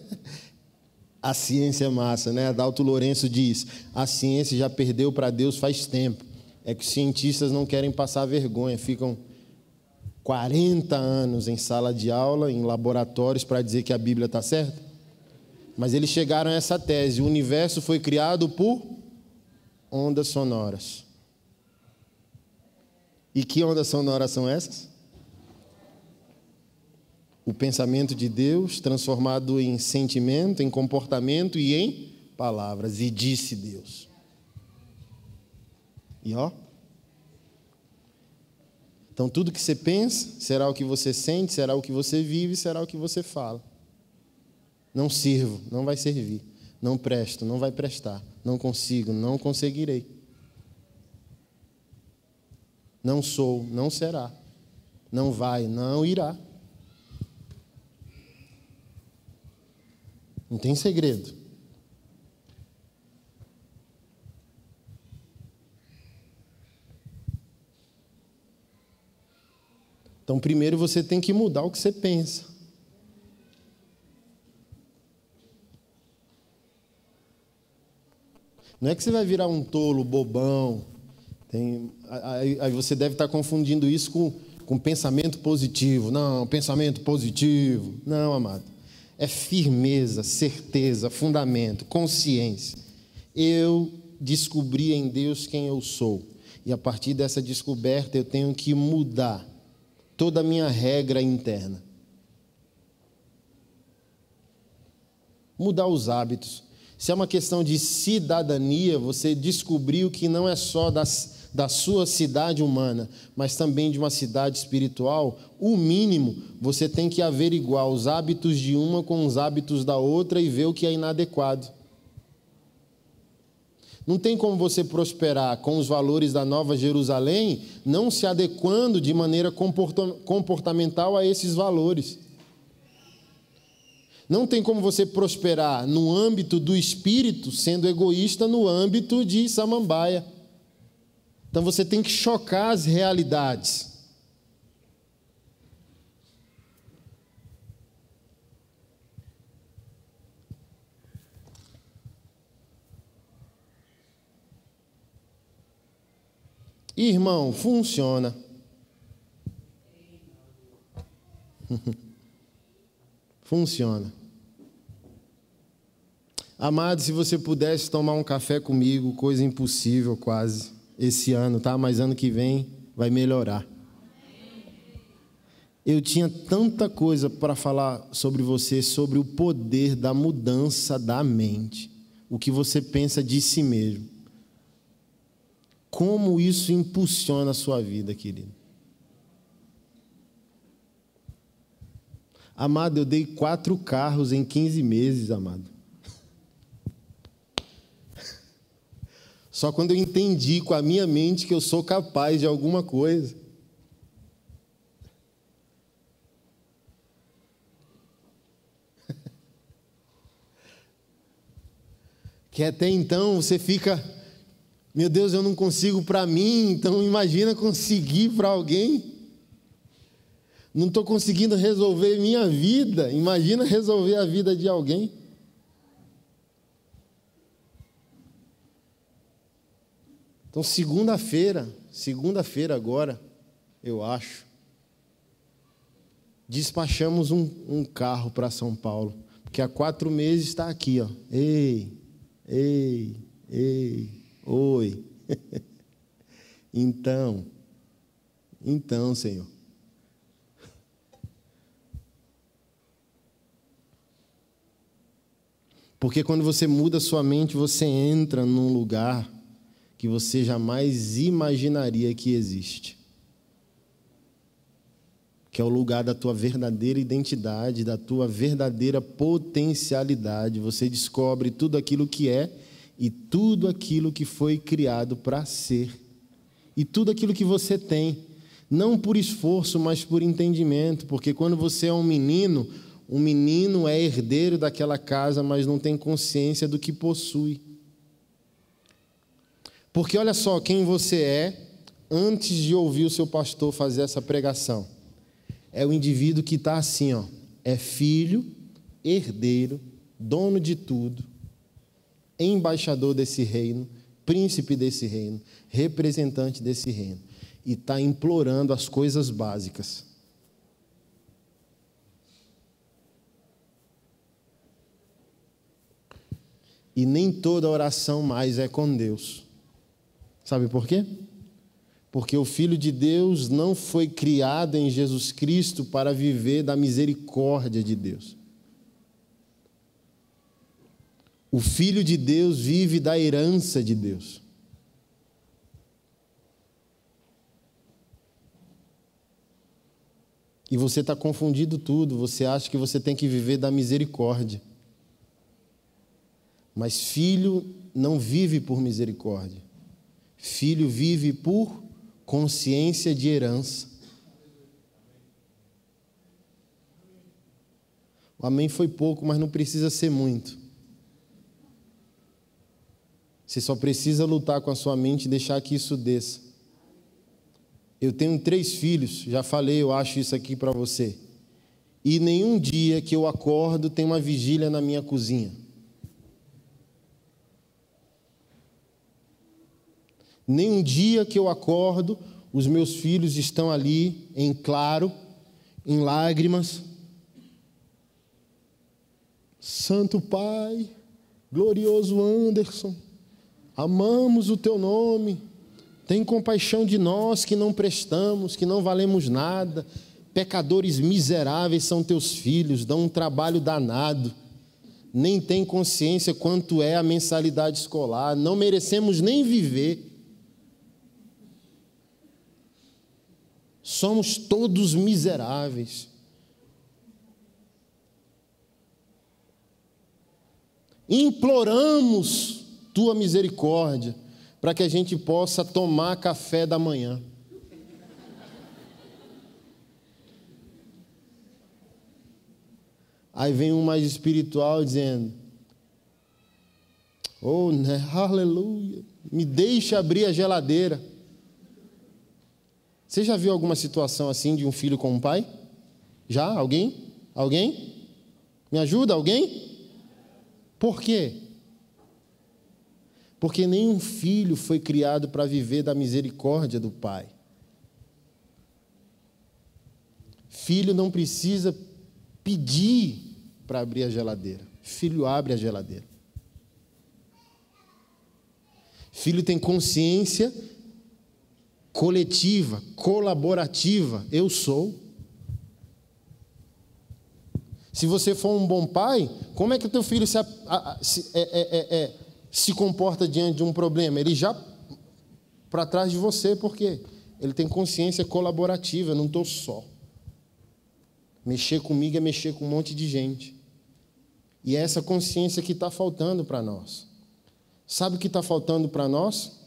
B: a ciência é massa, né? Adalto Lourenço diz: a ciência já perdeu para Deus faz tempo. É que os cientistas não querem passar vergonha, ficam 40 anos em sala de aula, em laboratórios, para dizer que a Bíblia está certa. Mas eles chegaram a essa tese: o universo foi criado por ondas sonoras. E que ondas sonoras são essas? o pensamento de Deus transformado em sentimento, em comportamento e em palavras. E disse Deus. E ó. Então, tudo que você pensa será o que você sente, será o que você vive, será o que você fala. Não sirvo, não vai servir. Não presto, não vai prestar. Não consigo, não conseguirei. Não sou, não será. Não vai, não irá. Não tem segredo. Então, primeiro você tem que mudar o que você pensa. Não é que você vai virar um tolo, bobão. Tem, aí, aí você deve estar confundindo isso com, com pensamento positivo. Não, pensamento positivo. Não, amado. É firmeza, certeza, fundamento, consciência. Eu descobri em Deus quem eu sou. E a partir dessa descoberta eu tenho que mudar toda a minha regra interna. Mudar os hábitos. Se é uma questão de cidadania, você descobriu que não é só das, da sua cidade humana, mas também de uma cidade espiritual, o mínimo você tem que averiguar os hábitos de uma com os hábitos da outra e ver o que é inadequado. Não tem como você prosperar com os valores da Nova Jerusalém não se adequando de maneira comportamental a esses valores. Não tem como você prosperar no âmbito do espírito sendo egoísta no âmbito de samambaia. Então você tem que chocar as realidades. Irmão, funciona. Funciona. Amado, se você pudesse tomar um café comigo, coisa impossível quase, esse ano, tá? Mas ano que vem vai melhorar. Eu tinha tanta coisa para falar sobre você, sobre o poder da mudança da mente, o que você pensa de si mesmo. Como isso impulsiona a sua vida, querido. Amado, eu dei quatro carros em 15 meses, amado. Só quando eu entendi com a minha mente que eu sou capaz de alguma coisa. [laughs] Que até então você fica meu Deus, eu não consigo para mim, então imagina conseguir para alguém. Não estou conseguindo resolver minha vida, imagina resolver a vida de alguém. Então, segunda-feira, segunda-feira agora, eu acho, despachamos um, um carro para São Paulo, porque há quatro meses está aqui, ó. Ei, ei, ei. Oi. [laughs] então, então, Senhor. Porque quando você muda sua mente, você entra num lugar que você jamais imaginaria que existe. Que é o lugar da tua verdadeira identidade, da tua verdadeira potencialidade. Você descobre tudo aquilo que é e tudo aquilo que foi criado para ser, e tudo aquilo que você tem, não por esforço, mas por entendimento, porque quando você é um menino, um menino é herdeiro daquela casa, mas não tem consciência do que possui. Porque olha só quem você é antes de ouvir o seu pastor fazer essa pregação. É o indivíduo que está assim, ó, é filho, herdeiro, dono de tudo, embaixador desse reino, príncipe desse reino, representante desse reino, e está implorando as coisas básicas. E nem toda oração mais é com Deus. Sabe por quê? Porque o Filho de Deus não foi criado em Jesus Cristo para viver da misericórdia de Deus. O Filho de Deus vive da herança de Deus. E você está confundindo tudo, você acha que você tem que viver da misericórdia. Mas filho não vive por misericórdia. Filho vive por consciência de herança. O amém foi pouco, mas não precisa ser muito. Você só precisa lutar com a sua mente e deixar que isso desça. Eu tenho três filhos, já falei, eu acho isso aqui para você. E nenhum dia que eu acordo tem uma vigília na minha cozinha. Nem um dia que eu acordo, os meus filhos estão ali em claro, em lágrimas. Santo Pai, glorioso Anderson, amamos o teu nome. Tem compaixão de nós que não prestamos, que não valemos nada. Pecadores miseráveis são teus filhos, dão um trabalho danado. Nem tem consciência quanto é a mensalidade escolar, não merecemos nem viver. Somos todos miseráveis. Imploramos tua misericórdia para que a gente possa tomar café da manhã. Aí vem um mais espiritual dizendo: Oh, né, aleluia, me deixa abrir a geladeira. Você já viu alguma situação assim de um filho com um pai? Já? Alguém? Alguém? Me ajuda? Alguém? Por quê? Porque nenhum filho foi criado para viver da misericórdia do pai. Filho não precisa pedir para abrir a geladeira. Filho abre a geladeira. Filho tem consciência coletiva, colaborativa. Eu sou. Se você for um bom pai, como é que o teu filho se, a, a, se é, é, é, é se comporta diante de um problema? Ele já para trás de você, porque ele tem consciência colaborativa, eu não estou só. Mexer comigo é mexer com um monte de gente. E é essa consciência que está faltando para nós. Sabe o que está faltando para nós?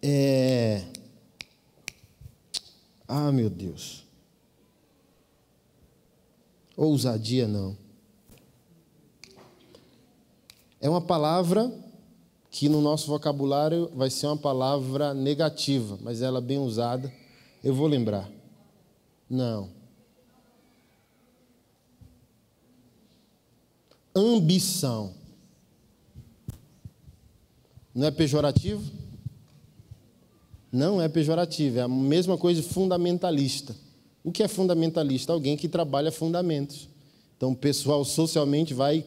B: É. Ah, meu Deus. Ousadia não. É uma palavra que no nosso vocabulário vai ser uma palavra negativa, mas ela bem usada, eu vou lembrar. Não. Ambição. Não é pejorativo? Não é pejorativo, é a mesma coisa fundamentalista. O que é fundamentalista? Alguém que trabalha fundamentos. Então, o pessoal socialmente vai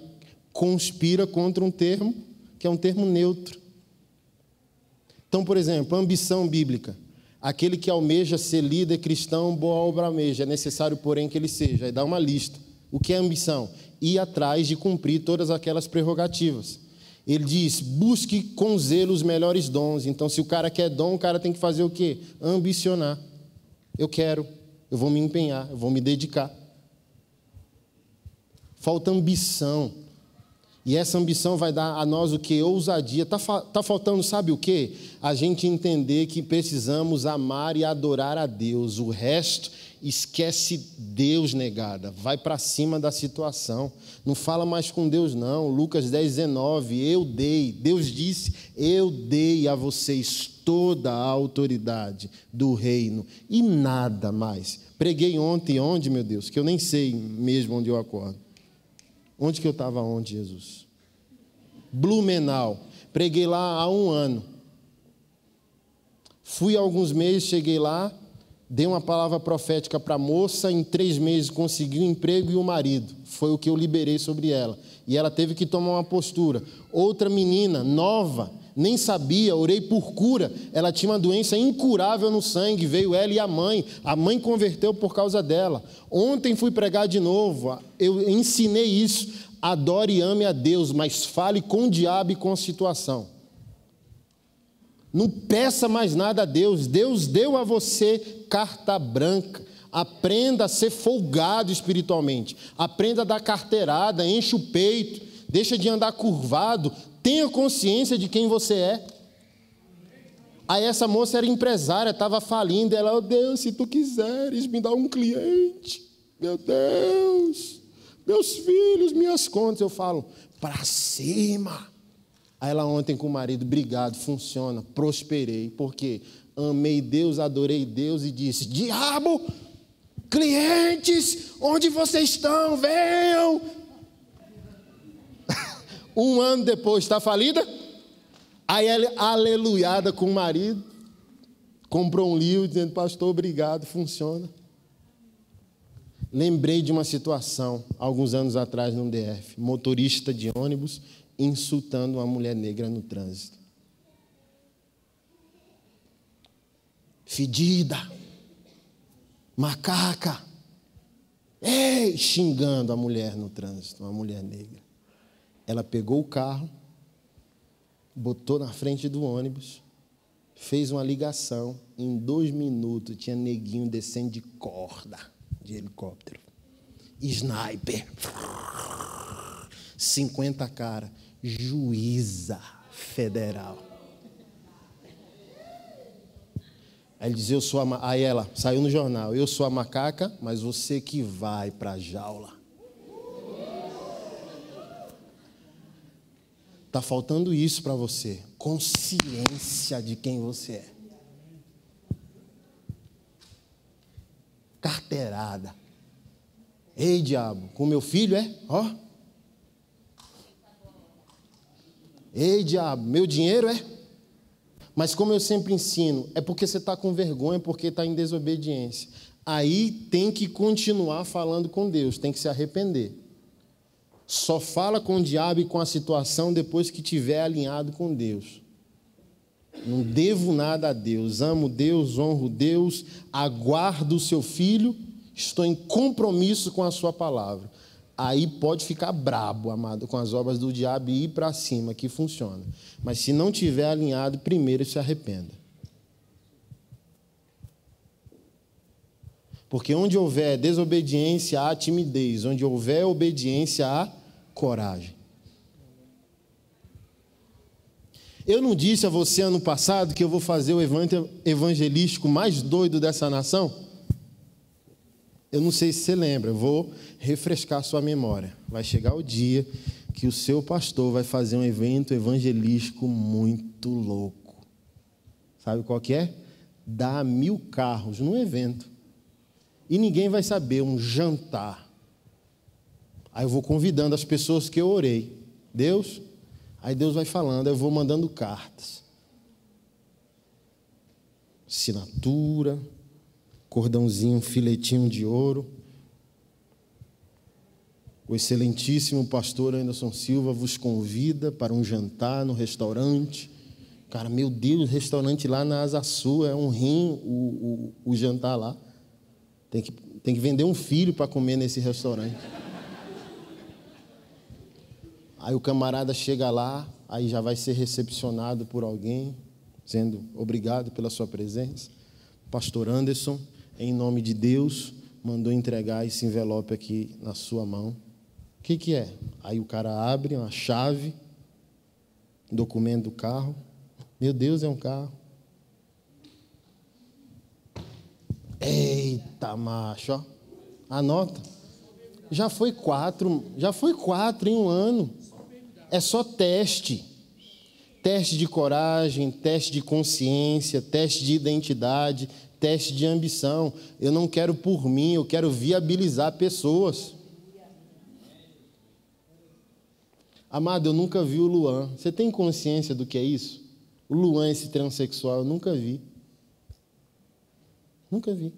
B: conspira contra um termo que é um termo neutro. Então, por exemplo, ambição bíblica. Aquele que almeja ser líder cristão, boa obra almeja. É necessário, porém, que ele seja. Aí dá uma lista. O que é ambição? Ir atrás de cumprir todas aquelas prerrogativas. Ele diz: busque com zelo os melhores dons. Então, se o cara quer dom, o cara tem que fazer o quê? Ambicionar. Eu quero, eu vou me empenhar, eu vou me dedicar. Falta ambição. E essa ambição vai dar a nós o que? Ousadia. Está tá faltando, sabe o que? A gente entender que precisamos amar e adorar a Deus. O resto, esquece Deus, negada. Vai para cima da situação. Não fala mais com Deus, não. Lucas 10, 19. Eu dei. Deus disse: Eu dei a vocês toda a autoridade do reino e nada mais. Preguei ontem, onde, meu Deus? Que eu nem sei mesmo onde eu acordo. Onde que eu estava onde, Jesus? Blumenau. Preguei lá há um ano. Fui alguns meses, cheguei lá, dei uma palavra profética para a moça, em três meses consegui um emprego e um marido. Foi o que eu liberei sobre ela. E ela teve que tomar uma postura. Outra menina, nova, nem sabia, orei por cura. Ela tinha uma doença incurável no sangue, veio ela e a mãe. A mãe converteu por causa dela. Ontem fui pregar de novo, eu ensinei isso. Adore e ame a Deus, mas fale com o diabo e com a situação. Não peça mais nada a Deus. Deus deu a você carta branca. Aprenda a ser folgado espiritualmente. Aprenda a dar carteirada, enche o peito, deixa de andar curvado, tenha consciência de quem você é. Aí essa moça era empresária, estava falindo. Ela, oh Deus, se tu quiseres me dar um cliente, meu Deus, meus filhos, minhas contas. Eu falo, para cima. Aí ela ontem com o marido, obrigado, funciona, prosperei, porque amei Deus, adorei Deus e disse: Diabo, clientes, onde vocês estão? Venham. Um ano depois, está falida? Aí ela, aleluiada com o marido, comprou um livro dizendo, pastor, obrigado, funciona. Lembrei de uma situação, alguns anos atrás, no DF, motorista de ônibus insultando uma mulher negra no trânsito. Fedida, macaca, ei, xingando a mulher no trânsito, uma mulher negra. Ela pegou o carro, botou na frente do ônibus, fez uma ligação, em dois minutos tinha neguinho descendo de corda de helicóptero. Sniper. 50 cara. Juíza federal. Aí ele diz, eu sou a... Aí ela, saiu no jornal, eu sou a macaca, mas você que vai para a jaula. Está faltando isso para você. Consciência de quem você é. Carteirada. Ei, diabo, com meu filho é? Ó. Ei, diabo, meu dinheiro é? Mas como eu sempre ensino, é porque você está com vergonha, porque está em desobediência. Aí tem que continuar falando com Deus, tem que se arrepender. Só fala com o diabo e com a situação depois que tiver alinhado com Deus. Não devo nada a Deus, amo Deus, honro Deus, aguardo o seu filho, estou em compromisso com a sua palavra. Aí pode ficar brabo, amado, com as obras do diabo e ir para cima, que funciona. Mas se não tiver alinhado, primeiro se arrependa. Porque onde houver desobediência, há timidez. Onde houver obediência, há coragem. Eu não disse a você ano passado que eu vou fazer o evento evangelístico mais doido dessa nação? Eu não sei se você lembra, eu vou refrescar sua memória. Vai chegar o dia que o seu pastor vai fazer um evento evangelístico muito louco. Sabe qual que é? Dar mil carros num evento. E ninguém vai saber, um jantar. Aí eu vou convidando as pessoas que eu orei. Deus, aí Deus vai falando, eu vou mandando cartas. Assinatura, cordãozinho, filetinho de ouro. O excelentíssimo pastor Anderson Silva vos convida para um jantar no restaurante. Cara, meu Deus, restaurante lá na Asa Sul é um rim o, o, o jantar lá. Tem que, tem que vender um filho para comer nesse restaurante. Aí o camarada chega lá, aí já vai ser recepcionado por alguém, dizendo obrigado pela sua presença. Pastor Anderson, em nome de Deus, mandou entregar esse envelope aqui na sua mão. O que, que é? Aí o cara abre uma chave, documento do carro. Meu Deus, é um carro. Eita, macho. Anota. Já foi quatro, já foi quatro em um ano é só teste. Teste de coragem, teste de consciência, teste de identidade, teste de ambição. Eu não quero por mim, eu quero viabilizar pessoas. Amado, eu nunca vi o Luan. Você tem consciência do que é isso? O Luan, esse transexual, eu nunca vi. Nunca vi.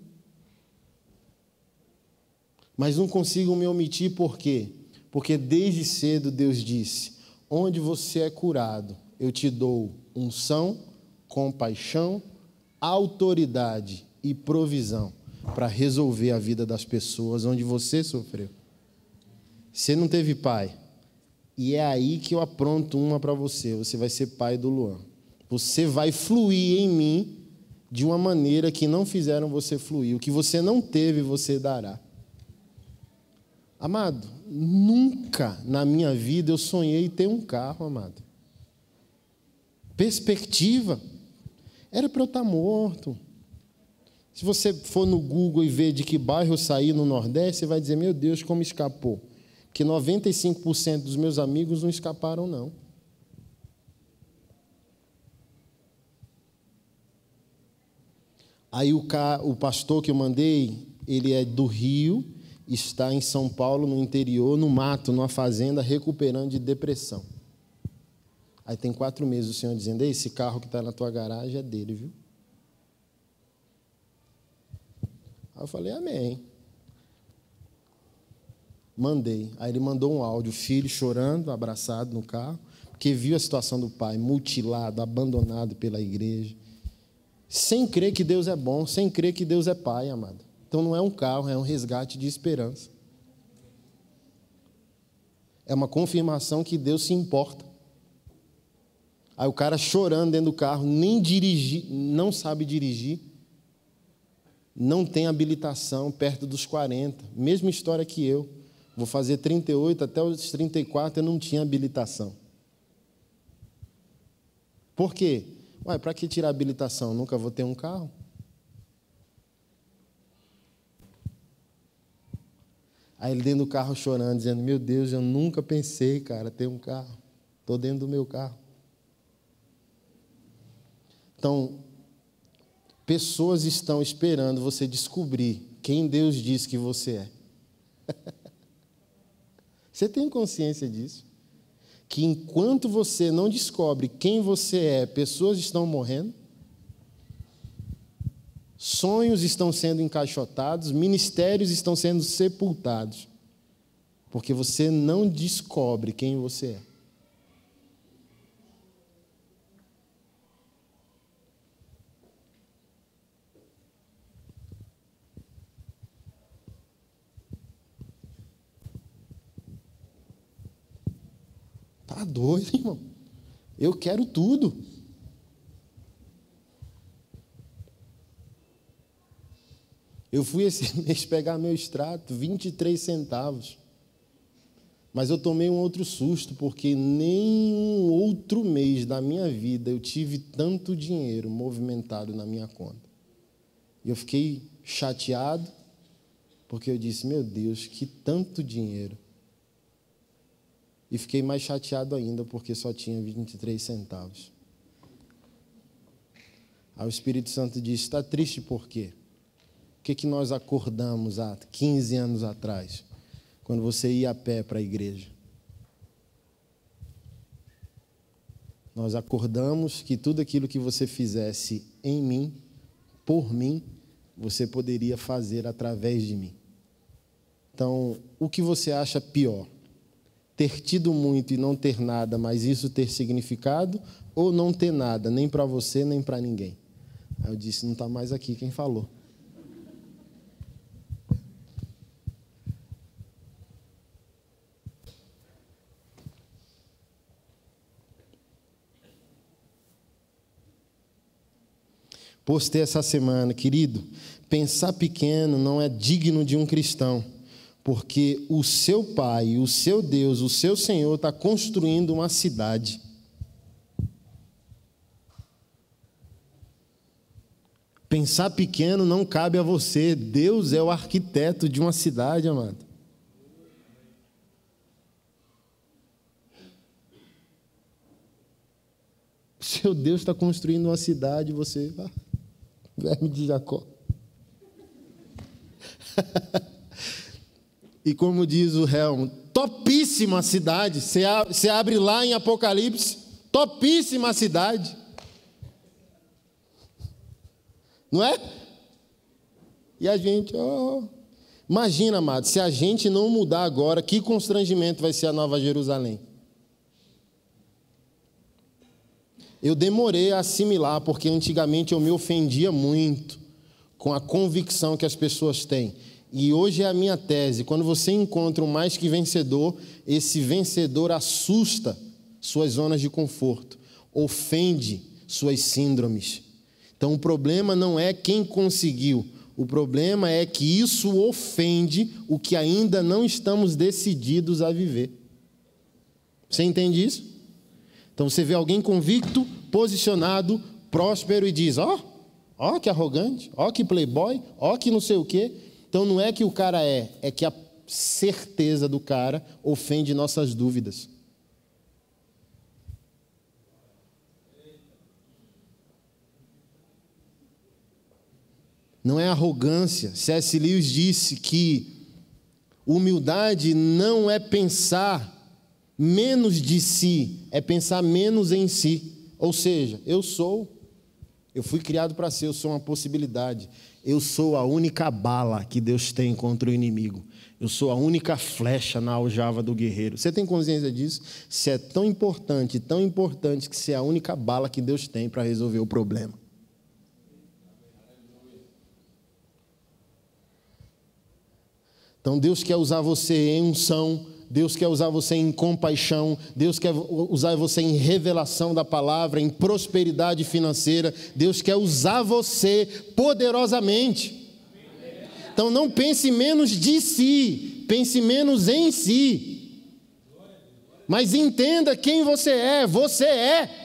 B: Mas não consigo me omitir por quê? Porque desde cedo Deus disse: onde você é curado, eu te dou unção, compaixão, autoridade e provisão para resolver a vida das pessoas onde você sofreu. Você não teve pai, e é aí que eu apronto uma para você. Você vai ser pai do Luan. Você vai fluir em mim de uma maneira que não fizeram você fluir. O que você não teve, você dará. Amado, nunca na minha vida eu sonhei ter um carro, amado. Perspectiva. Era para eu estar morto. Se você for no Google e ver de que bairro eu saí no Nordeste, você vai dizer: Meu Deus, como escapou. Porque 95% dos meus amigos não escaparam, não. Aí o, ca... o pastor que eu mandei, ele é do Rio está em São Paulo, no interior, no mato, numa fazenda, recuperando de depressão. Aí tem quatro meses o senhor dizendo: esse carro que está na tua garagem é dele, viu? Aí eu falei: Amém. Mandei. Aí ele mandou um áudio, filho chorando, abraçado no carro, porque viu a situação do pai, mutilado, abandonado pela igreja, sem crer que Deus é bom, sem crer que Deus é pai, amado. Então não é um carro, é um resgate de esperança. É uma confirmação que Deus se importa. Aí o cara chorando dentro do carro, nem dirigir, não sabe dirigir, não tem habilitação perto dos 40, mesma história que eu. Vou fazer 38, até os 34 eu não tinha habilitação. Por quê? Ué, para que tirar habilitação? Nunca vou ter um carro? Aí ele dentro do carro chorando, dizendo: Meu Deus, eu nunca pensei, cara, ter um carro. Estou dentro do meu carro. Então, pessoas estão esperando você descobrir quem Deus diz que você é. [laughs] Você tem consciência disso? Que enquanto você não descobre quem você é, pessoas estão morrendo, sonhos estão sendo encaixotados, ministérios estão sendo sepultados, porque você não descobre quem você é. Tá doido, [laughs] irmão? Eu quero tudo. Eu fui esse [laughs] mês pegar meu extrato, 23 centavos. Mas eu tomei um outro susto, porque nenhum outro mês da minha vida eu tive tanto dinheiro movimentado na minha conta. E eu fiquei chateado, porque eu disse: Meu Deus, que tanto dinheiro. E fiquei mais chateado ainda porque só tinha 23 centavos. Aí o Espírito Santo disse: Está triste por quê? O que, que nós acordamos há 15 anos atrás, quando você ia a pé para a igreja? Nós acordamos que tudo aquilo que você fizesse em mim, por mim, você poderia fazer através de mim. Então, o que você acha pior? ter tido muito e não ter nada, mas isso ter significado, ou não ter nada, nem para você, nem para ninguém? Aí eu disse: não está mais aqui quem falou. Postei essa semana, querido, pensar pequeno não é digno de um cristão porque o seu Pai, o seu Deus, o seu Senhor está construindo uma cidade. Pensar pequeno não cabe a você, Deus é o arquiteto de uma cidade, amado. Seu Deus está construindo uma cidade, você, ah, verme de Jacó. [laughs] E como diz o Helm, topíssima cidade. Você abre lá em Apocalipse, topíssima cidade. Não é? E a gente, oh. imagina, amado, se a gente não mudar agora, que constrangimento vai ser a Nova Jerusalém? Eu demorei a assimilar, porque antigamente eu me ofendia muito com a convicção que as pessoas têm. E hoje é a minha tese: quando você encontra um mais que vencedor, esse vencedor assusta suas zonas de conforto, ofende suas síndromes. Então o problema não é quem conseguiu, o problema é que isso ofende o que ainda não estamos decididos a viver. Você entende isso? Então você vê alguém convicto, posicionado, próspero e diz: ó, oh, ó oh, que arrogante, ó oh, que playboy, ó que não sei o quê. Então não é que o cara é, é que a certeza do cara ofende nossas dúvidas. Não é arrogância. C.S. Lewis disse que humildade não é pensar Menos de si é pensar menos em si. Ou seja, eu sou, eu fui criado para ser, eu sou uma possibilidade. Eu sou a única bala que Deus tem contra o inimigo. Eu sou a única flecha na aljava do guerreiro. Você tem consciência disso? Se é tão importante, tão importante que você é a única bala que Deus tem para resolver o problema. Então Deus quer usar você em unção, Deus quer usar você em compaixão, Deus quer usar você em revelação da palavra, em prosperidade financeira, Deus quer usar você poderosamente. Então não pense menos de si, pense menos em si. Mas entenda quem você é, você é.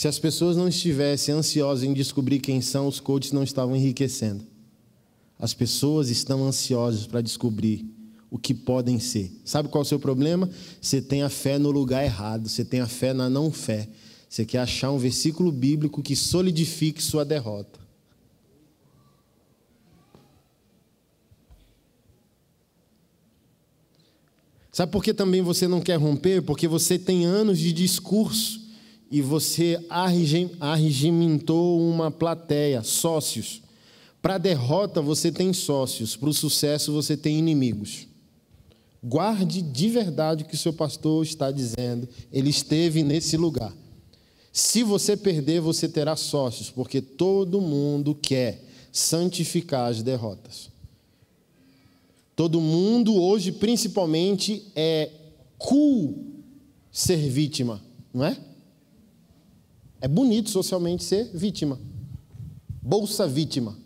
B: Se as pessoas não estivessem ansiosas em descobrir quem são, os coaches não estavam enriquecendo. As pessoas estão ansiosas para descobrir o que podem ser. Sabe qual é o seu problema? Você tem a fé no lugar errado, você tem a fé na não fé. Você quer achar um versículo bíblico que solidifique sua derrota. Sabe por que também você não quer romper? Porque você tem anos de discurso e você arregimentou uma plateia, sócios. Para a derrota você tem sócios, para o sucesso você tem inimigos. Guarde de verdade o que o seu pastor está dizendo, ele esteve nesse lugar. Se você perder, você terá sócios, porque todo mundo quer santificar as derrotas. Todo mundo hoje, principalmente, é cool ser vítima, não é? É bonito socialmente ser vítima. Bolsa vítima.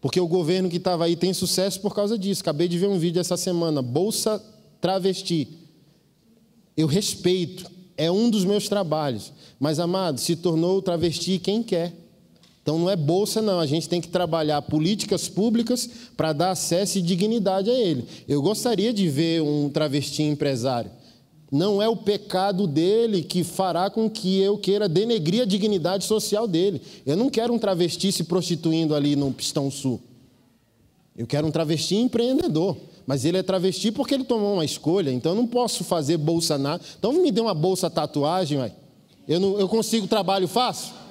B: Porque o governo que estava aí tem sucesso por causa disso. Acabei de ver um vídeo essa semana. Bolsa travesti. Eu respeito. É um dos meus trabalhos. Mas, amado, se tornou travesti quem quer. Então não é bolsa, não. A gente tem que trabalhar políticas públicas para dar acesso e dignidade a ele. Eu gostaria de ver um travesti empresário. Não é o pecado dele que fará com que eu queira denegrir a dignidade social dele. Eu não quero um travesti se prostituindo ali no Pistão Sul. Eu quero um travesti empreendedor. Mas ele é travesti porque ele tomou uma escolha. Então eu não posso fazer bolsa nada. Então me dê uma bolsa tatuagem, ué. Eu, não, eu consigo trabalho fácil?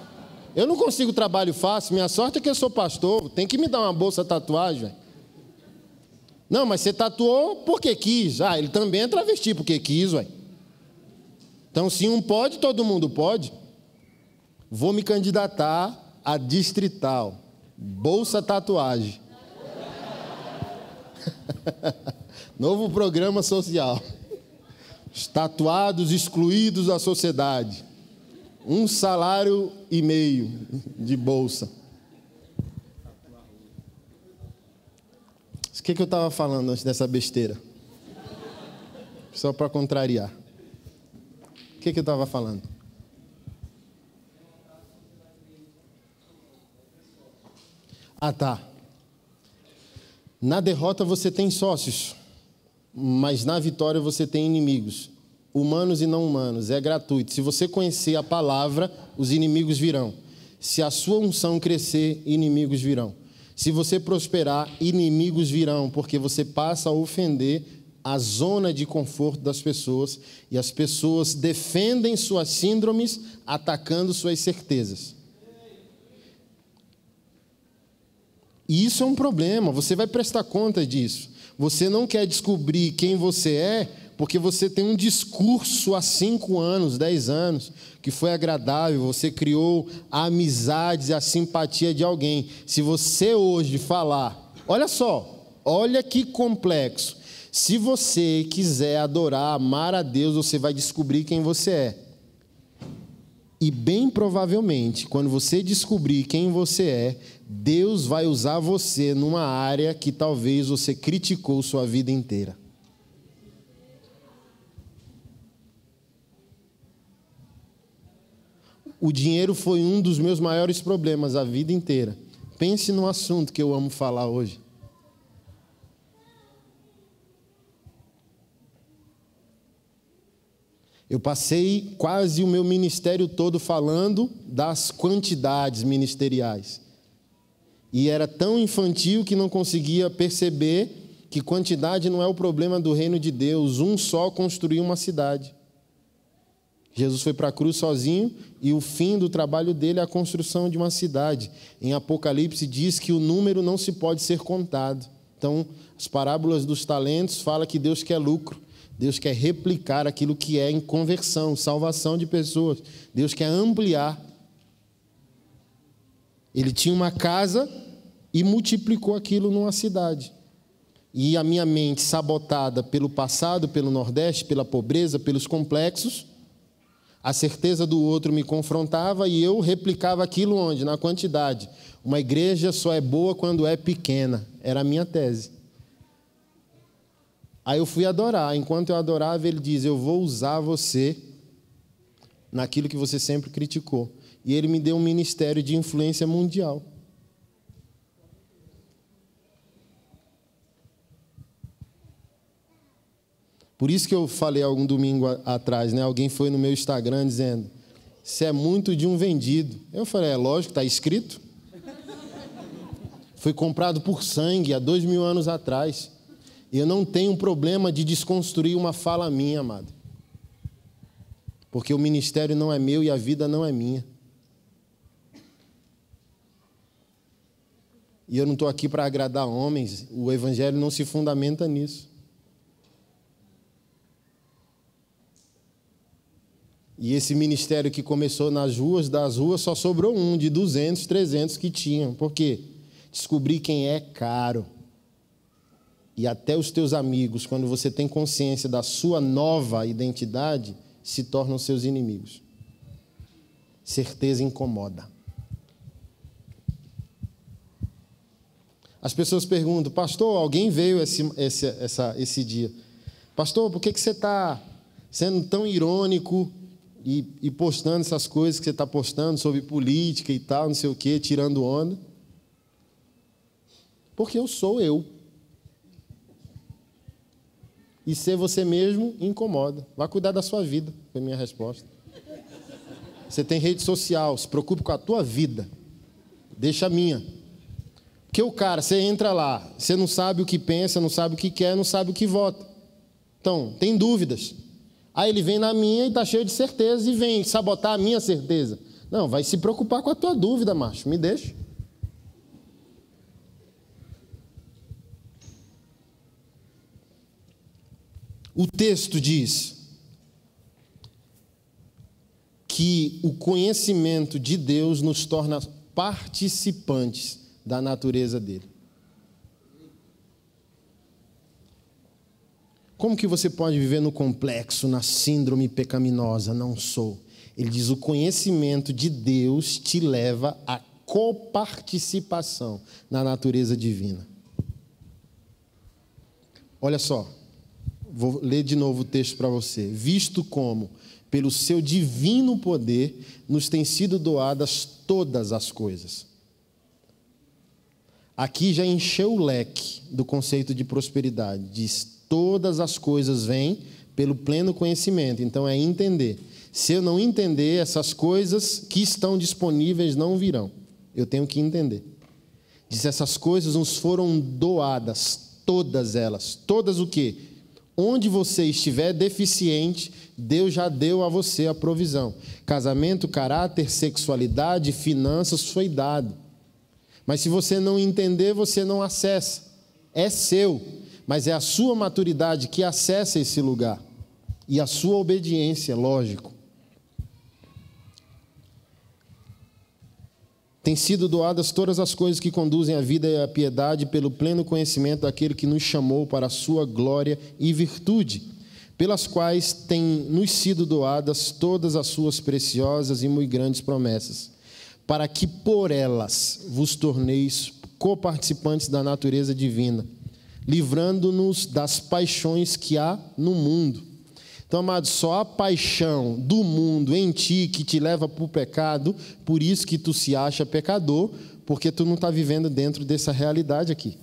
B: Eu não consigo trabalho fácil, minha sorte é que eu sou pastor, tem que me dar uma bolsa tatuagem. Não, mas você tatuou porque quis. Ah, ele também é travesti porque quis, ué. Então, se um pode, todo mundo pode. Vou me candidatar a distrital. Bolsa tatuagem. [laughs] Novo programa social. Os tatuados excluídos da sociedade um salário e meio de bolsa. O que, que eu estava falando antes dessa besteira? Só para contrariar. O que, que eu estava falando? Ah, tá. Na derrota você tem sócios, mas na vitória você tem inimigos humanos e não humanos, é gratuito. Se você conhecer a palavra, os inimigos virão. Se a sua unção crescer, inimigos virão. Se você prosperar, inimigos virão, porque você passa a ofender a zona de conforto das pessoas e as pessoas defendem suas síndromes atacando suas certezas. E isso é um problema, você vai prestar conta disso. Você não quer descobrir quem você é porque você tem um discurso há cinco anos, dez anos, que foi agradável, você criou a amizade, a simpatia de alguém. Se você hoje falar, olha só, olha que complexo. Se você quiser adorar, amar a Deus, você vai descobrir quem você é. E bem provavelmente, quando você descobrir quem você é, Deus vai usar você numa área que talvez você criticou sua vida inteira. O dinheiro foi um dos meus maiores problemas a vida inteira. Pense no assunto que eu amo falar hoje. Eu passei quase o meu ministério todo falando das quantidades ministeriais. E era tão infantil que não conseguia perceber que quantidade não é o problema do reino de Deus. Um só construiu uma cidade. Jesus foi para a cruz sozinho e o fim do trabalho dele é a construção de uma cidade. Em Apocalipse diz que o número não se pode ser contado. Então, as parábolas dos talentos fala que Deus quer lucro. Deus quer replicar aquilo que é em conversão, salvação de pessoas. Deus quer ampliar. Ele tinha uma casa e multiplicou aquilo numa cidade. E a minha mente sabotada pelo passado, pelo Nordeste, pela pobreza, pelos complexos, a certeza do outro me confrontava e eu replicava aquilo onde? Na quantidade. Uma igreja só é boa quando é pequena. Era a minha tese. Aí eu fui adorar. Enquanto eu adorava, ele diz: Eu vou usar você naquilo que você sempre criticou. E ele me deu um ministério de influência mundial. Por isso que eu falei algum domingo atrás, né? Alguém foi no meu Instagram dizendo: Você é muito de um vendido. Eu falei: É lógico, está escrito. Foi comprado por sangue há dois mil anos atrás. E eu não tenho problema de desconstruir uma fala minha, amado. Porque o ministério não é meu e a vida não é minha. E eu não estou aqui para agradar homens, o Evangelho não se fundamenta nisso. E esse ministério que começou nas ruas, das ruas, só sobrou um de 200, 300 que tinham. Por quê? Descobrir quem é caro e até os teus amigos, quando você tem consciência da sua nova identidade, se tornam seus inimigos. Certeza incomoda. As pessoas perguntam, pastor, alguém veio esse, esse, essa, esse dia. Pastor, por que, que você está sendo tão irônico e, e postando essas coisas que você está postando sobre política e tal, não sei o quê, tirando onda? Porque eu sou eu. E ser você mesmo incomoda. Vá cuidar da sua vida, foi minha resposta. Você tem rede social, se preocupe com a tua vida. Deixa a minha. Porque o cara, você entra lá, você não sabe o que pensa, não sabe o que quer, não sabe o que vota. Então, tem dúvidas. Aí ele vem na minha e está cheio de certeza e vem sabotar a minha certeza. Não, vai se preocupar com a tua dúvida, macho. Me deixa. O texto diz que o conhecimento de Deus nos torna participantes da natureza dele. Como que você pode viver no complexo, na síndrome pecaminosa? Não sou. Ele diz: o conhecimento de Deus te leva à coparticipação na natureza divina. Olha só, Vou ler de novo o texto para você. Visto como, pelo seu divino poder, nos têm sido doadas todas as coisas. Aqui já encheu o leque do conceito de prosperidade. Diz: todas as coisas vêm pelo pleno conhecimento. Então é entender. Se eu não entender, essas coisas que estão disponíveis não virão. Eu tenho que entender. Diz: essas coisas nos foram doadas, todas elas. Todas o quê? Onde você estiver deficiente, Deus já deu a você a provisão. Casamento, caráter, sexualidade, finanças foi dado. Mas se você não entender, você não acessa. É seu, mas é a sua maturidade que acessa esse lugar. E a sua obediência, lógico. Têm sido doadas todas as coisas que conduzem à vida e à piedade pelo pleno conhecimento daquele que nos chamou para a sua glória e virtude, pelas quais têm nos sido doadas todas as suas preciosas e muito grandes promessas, para que por elas vos torneis coparticipantes da natureza divina, livrando-nos das paixões que há no mundo então, amado, só a paixão do mundo em ti que te leva para o pecado, por isso que tu se acha pecador, porque tu não está vivendo dentro dessa realidade aqui.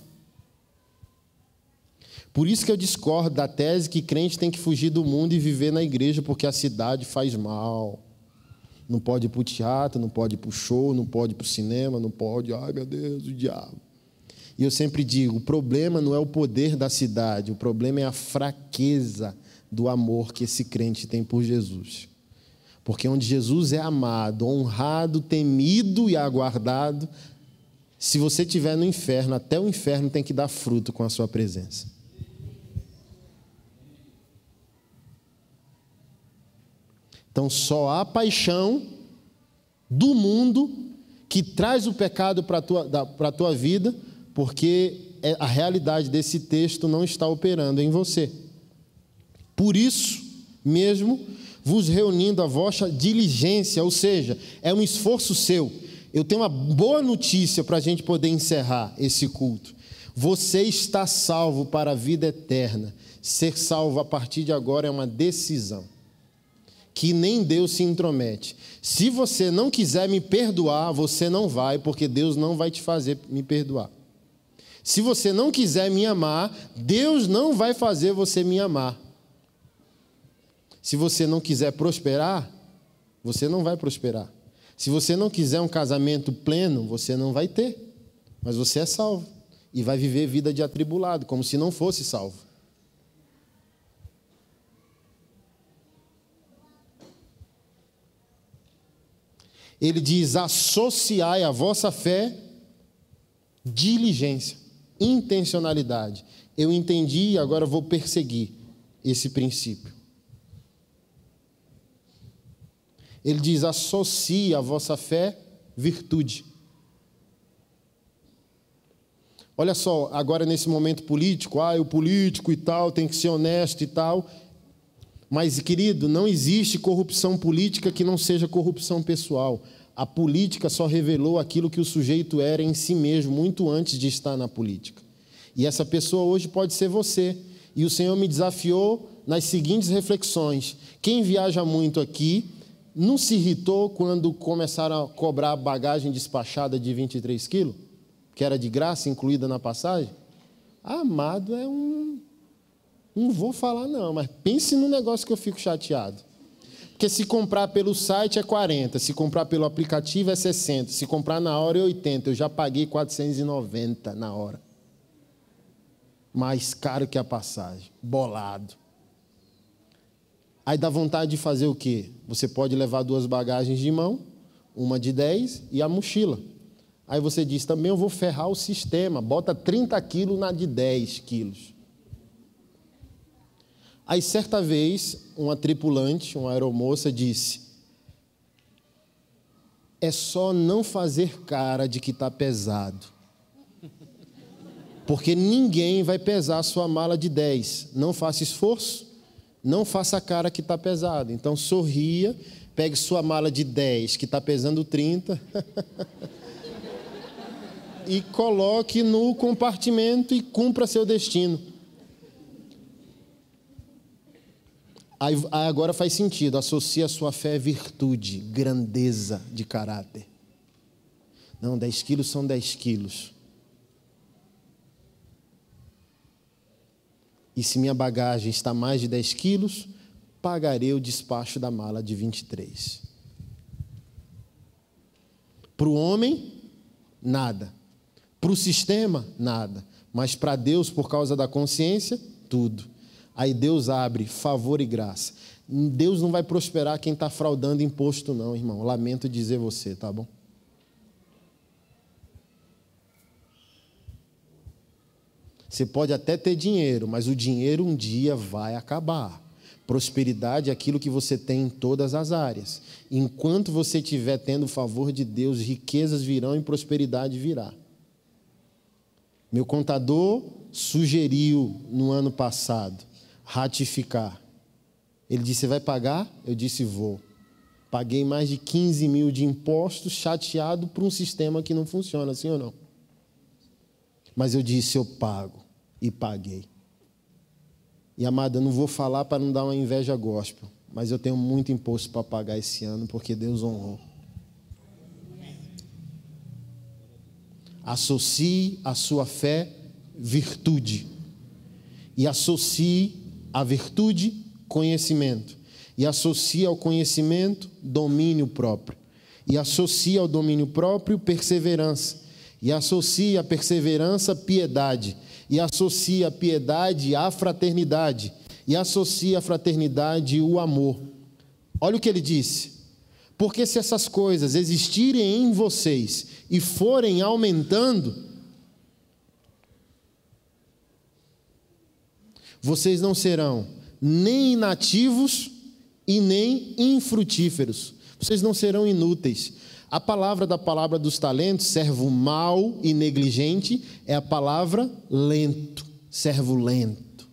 B: Por isso que eu discordo da tese que crente tem que fugir do mundo e viver na igreja porque a cidade faz mal. Não pode ir para o teatro, não pode ir para o show, não pode ir para o cinema, não pode. Ai meu Deus, o diabo. E eu sempre digo: o problema não é o poder da cidade, o problema é a fraqueza do amor que esse crente tem por Jesus. Porque onde Jesus é amado, honrado, temido e aguardado, se você estiver no inferno, até o inferno tem que dar fruto com a sua presença. Então só há paixão do mundo que traz o pecado para a tua, tua vida, porque é, a realidade desse texto não está operando em você. Por isso mesmo, vos reunindo a vossa diligência, ou seja, é um esforço seu. Eu tenho uma boa notícia para a gente poder encerrar esse culto. Você está salvo para a vida eterna. Ser salvo a partir de agora é uma decisão que nem Deus se intromete. Se você não quiser me perdoar, você não vai, porque Deus não vai te fazer me perdoar. Se você não quiser me amar, Deus não vai fazer você me amar. Se você não quiser prosperar, você não vai prosperar. Se você não quiser um casamento pleno, você não vai ter. Mas você é salvo e vai viver vida de atribulado, como se não fosse salvo. Ele diz: associai a vossa fé diligência, intencionalidade. Eu entendi e agora vou perseguir esse princípio. Ele diz: associe a vossa fé virtude. Olha só, agora nesse momento político, ah, o político e tal tem que ser honesto e tal. Mas, querido, não existe corrupção política que não seja corrupção pessoal. A política só revelou aquilo que o sujeito era em si mesmo, muito antes de estar na política. E essa pessoa hoje pode ser você. E o Senhor me desafiou nas seguintes reflexões. Quem viaja muito aqui não se irritou quando começaram a cobrar bagagem despachada de 23 quilos, que era de graça, incluída na passagem? Amado é um. Não vou falar, não, mas pense no negócio que eu fico chateado. Porque se comprar pelo site é 40, se comprar pelo aplicativo é 60, se comprar na hora é 80. Eu já paguei 490 na hora. Mais caro que a passagem. Bolado. Aí dá vontade de fazer o quê? Você pode levar duas bagagens de mão, uma de 10 e a mochila. Aí você diz, também eu vou ferrar o sistema, bota 30 quilos na de 10 quilos. Aí certa vez, uma tripulante, uma aeromoça, disse: É só não fazer cara de que está pesado. Porque ninguém vai pesar sua mala de 10. Não faça esforço não faça a cara que está pesado. Então sorria, pegue sua mala de 10, que está pesando 30, [laughs] e coloque no compartimento e cumpra seu destino. Aí, agora faz sentido, associa a sua fé virtude, grandeza de caráter. Não, 10 quilos são 10 quilos. E se minha bagagem está mais de 10 quilos, pagarei o despacho da mala de 23. Para o homem, nada. Para o sistema, nada. Mas para Deus, por causa da consciência, tudo. Aí Deus abre favor e graça. Deus não vai prosperar quem está fraudando imposto, não, irmão. Lamento dizer você, tá bom? Você pode até ter dinheiro, mas o dinheiro um dia vai acabar. Prosperidade é aquilo que você tem em todas as áreas. Enquanto você estiver tendo o favor de Deus, riquezas virão e prosperidade virá. Meu contador sugeriu no ano passado ratificar. Ele disse: Você vai pagar? Eu disse: Vou. Paguei mais de 15 mil de impostos, chateado por um sistema que não funciona, sim ou não? Mas eu disse: Eu pago. E paguei. E amada, não vou falar para não dar uma inveja gospel, mas eu tenho muito imposto para pagar esse ano porque Deus honrou. associe a sua fé virtude. E associe a virtude conhecimento. E associe ao conhecimento domínio próprio. E associe ao domínio próprio perseverança. E associe a perseverança piedade. E associe a piedade à fraternidade. E associe a fraternidade o amor. Olha o que ele disse. Porque se essas coisas existirem em vocês e forem aumentando, vocês não serão nem inativos e nem infrutíferos. Vocês não serão inúteis. A palavra da palavra dos talentos, servo mau e negligente, é a palavra lento, servo lento.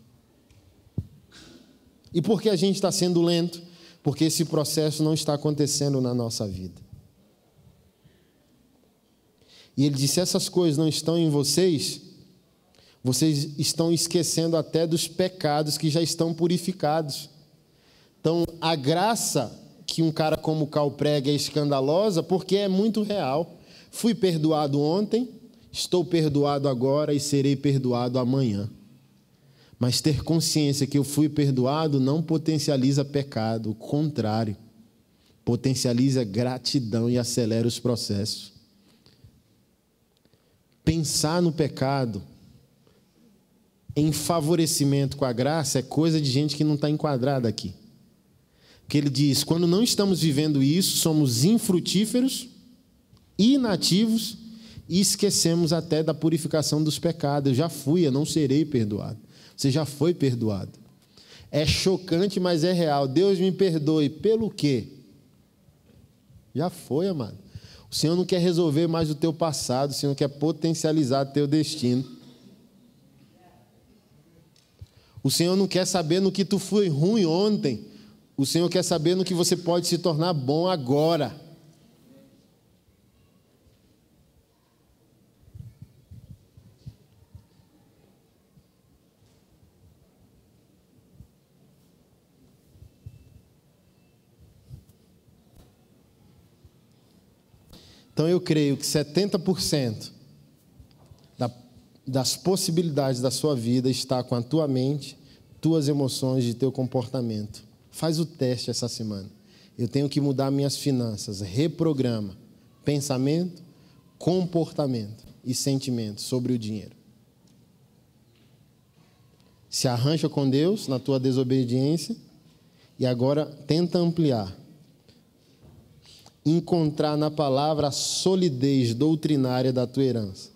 B: E por que a gente está sendo lento? Porque esse processo não está acontecendo na nossa vida. E ele disse: essas coisas não estão em vocês, vocês estão esquecendo até dos pecados que já estão purificados. Então, a graça que um cara como Cal prega é escandalosa porque é muito real. Fui perdoado ontem, estou perdoado agora e serei perdoado amanhã. Mas ter consciência que eu fui perdoado não potencializa pecado, o contrário, potencializa gratidão e acelera os processos. Pensar no pecado em favorecimento com a graça é coisa de gente que não está enquadrada aqui. Que ele diz: quando não estamos vivendo isso, somos infrutíferos, inativos e esquecemos até da purificação dos pecados. Eu já fui, eu não serei perdoado. Você já foi perdoado. É chocante, mas é real. Deus me perdoe. Pelo quê? Já foi, amado. O Senhor não quer resolver mais o teu passado, o Senhor quer potencializar o teu destino. O Senhor não quer saber no que tu foi ruim ontem. O Senhor quer saber no que você pode se tornar bom agora. Então eu creio que 70% da, das possibilidades da sua vida está com a tua mente, tuas emoções e teu comportamento. Faz o teste essa semana. Eu tenho que mudar minhas finanças, reprograma pensamento, comportamento e sentimento sobre o dinheiro. Se arranja com Deus na tua desobediência e agora tenta ampliar encontrar na palavra a solidez doutrinária da tua herança.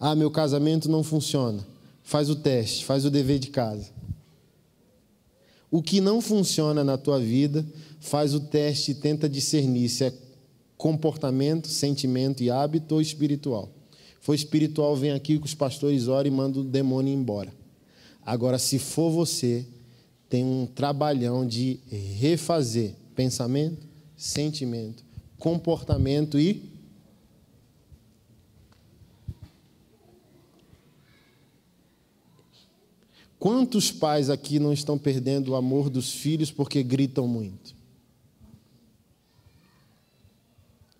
B: Ah, meu casamento não funciona. Faz o teste, faz o dever de casa. O que não funciona na tua vida, faz o teste e tenta discernir se é comportamento, sentimento e hábito ou espiritual. For espiritual, vem aqui que os pastores oram e mandam o demônio embora. Agora, se for você, tem um trabalhão de refazer pensamento, sentimento comportamento e Quantos pais aqui não estão perdendo o amor dos filhos porque gritam muito?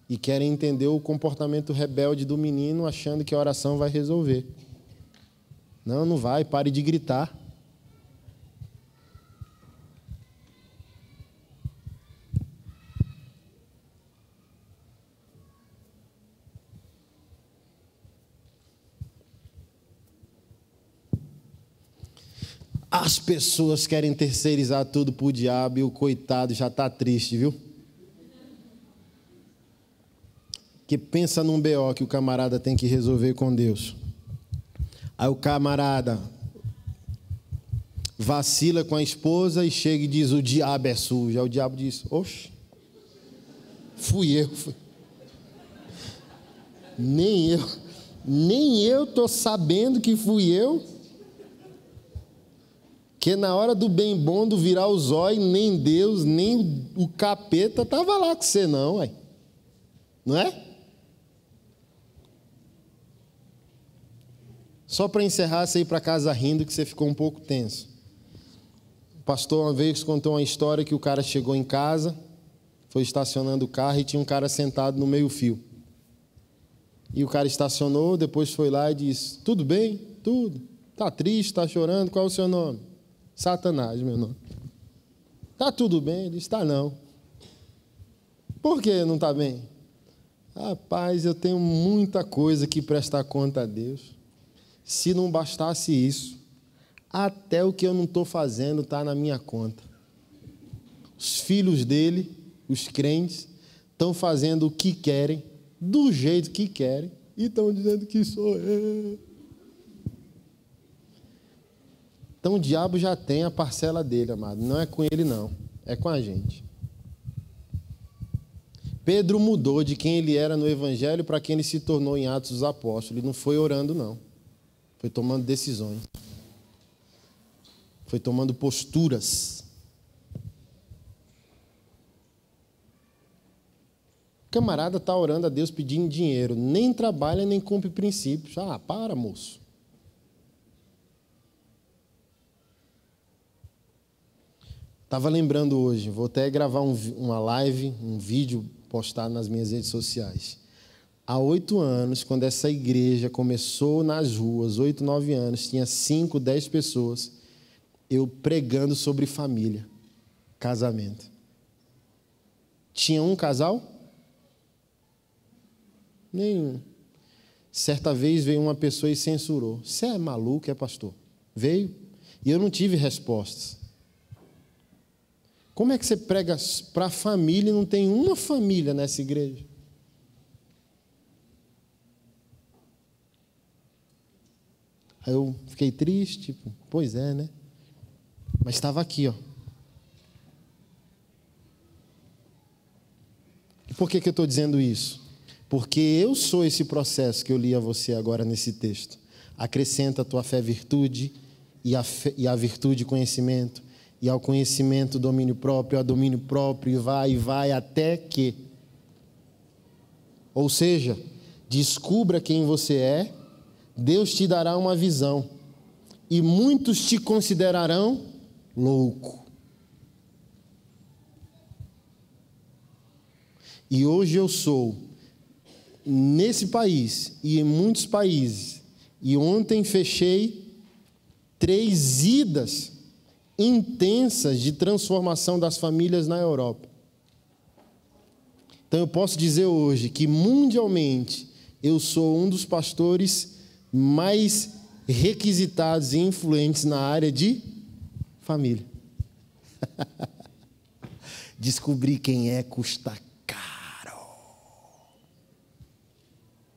B: E querem entender o comportamento rebelde do menino achando que a oração vai resolver. Não, não vai, pare de gritar. As pessoas querem terceirizar tudo para o diabo e o coitado já está triste, viu? Que pensa num BO que o camarada tem que resolver com Deus. Aí o camarada vacila com a esposa e chega e diz: O diabo é sujo. Aí o diabo diz: Oxe, fui eu. Fui. Nem eu, nem eu estou sabendo que fui eu. Que na hora do bem bom, do virar os olhos, nem Deus, nem o capeta estava lá com você, não, ué. Não é? Só para encerrar, você ir para casa rindo, que você ficou um pouco tenso. O pastor uma vez contou uma história que o cara chegou em casa, foi estacionando o carro e tinha um cara sentado no meio-fio. E o cara estacionou, depois foi lá e disse: Tudo bem? Tudo. Tá triste, está chorando, qual é o seu nome? Satanás, meu nome. Tá tudo bem? Ele disse: Tá não. Por que não está bem? Rapaz, eu tenho muita coisa que prestar conta a Deus. Se não bastasse isso, até o que eu não estou fazendo está na minha conta. Os filhos dele, os crentes, estão fazendo o que querem, do jeito que querem, e estão dizendo que sou eu. Então o diabo já tem a parcela dele, amado. Não é com ele, não. É com a gente. Pedro mudou de quem ele era no Evangelho para quem ele se tornou em Atos dos Apóstolos. Ele não foi orando, não. Foi tomando decisões. Foi tomando posturas. O camarada está orando a Deus pedindo dinheiro. Nem trabalha, nem cumpre princípios. Ah, para, moço. Estava lembrando hoje, vou até gravar um, uma live, um vídeo postar nas minhas redes sociais. Há oito anos, quando essa igreja começou nas ruas, oito, nove anos, tinha cinco, dez pessoas, eu pregando sobre família, casamento. Tinha um casal? Nenhum. Certa vez veio uma pessoa e censurou. Você é maluco, é pastor? Veio. E eu não tive respostas. Como é que você prega para a família e não tem uma família nessa igreja? Aí eu fiquei triste, tipo, pois é, né? Mas estava aqui, ó. E por que, que eu estou dizendo isso? Porque eu sou esse processo que eu li a você agora nesse texto. Acrescenta a tua fé virtude, e a, fé, e a virtude conhecimento, e ao conhecimento, domínio próprio, a domínio próprio, e vai e vai até que. Ou seja, descubra quem você é, Deus te dará uma visão, e muitos te considerarão louco. E hoje eu sou, nesse país e em muitos países, e ontem fechei três idas intensas de transformação das famílias na Europa. Então eu posso dizer hoje que mundialmente eu sou um dos pastores mais requisitados e influentes na área de família. [laughs] Descobrir quem é custa caro.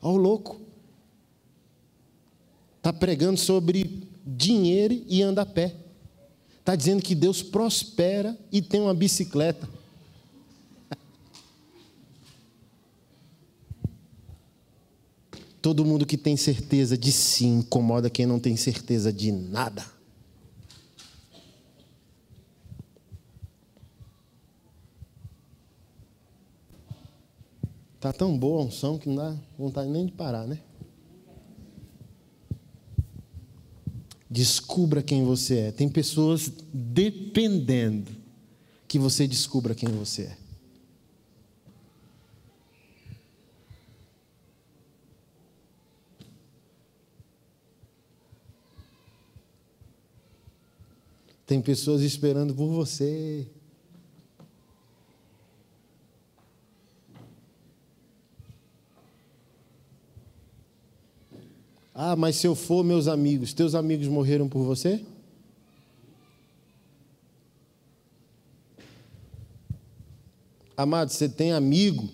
B: Olha o louco. Está pregando sobre dinheiro e anda a pé. Está dizendo que Deus prospera e tem uma bicicleta. Todo mundo que tem certeza de si incomoda quem não tem certeza de nada. Tá tão boa a unção que não dá vontade nem de parar, né? Descubra quem você é. Tem pessoas dependendo que você descubra quem você é. Tem pessoas esperando por você. Ah, mas se eu for, meus amigos, teus amigos morreram por você? Amado, você tem amigo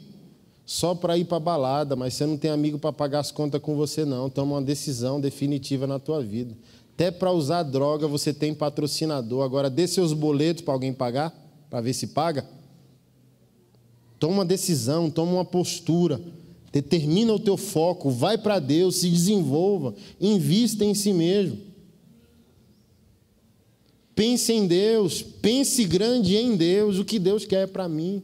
B: só para ir para balada, mas você não tem amigo para pagar as contas com você, não. Toma uma decisão definitiva na tua vida. Até para usar droga você tem patrocinador. Agora dê seus boletos para alguém pagar, para ver se paga. Toma uma decisão, toma uma postura. Determina o teu foco, vai para Deus, se desenvolva, invista em si mesmo. Pense em Deus, pense grande em Deus, o que Deus quer para mim.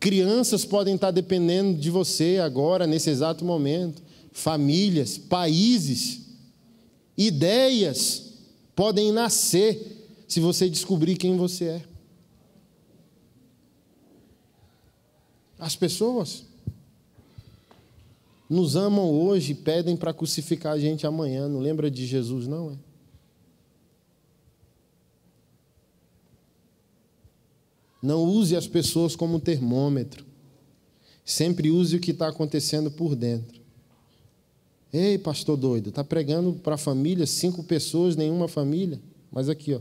B: Crianças podem estar dependendo de você agora, nesse exato momento. Famílias, países, ideias podem nascer se você descobrir quem você é. As pessoas nos amam hoje e pedem para crucificar a gente amanhã. Não lembra de Jesus, não é? Não use as pessoas como termômetro. Sempre use o que está acontecendo por dentro. Ei, pastor doido, está pregando para a família, cinco pessoas, nenhuma família. Mas aqui, ó.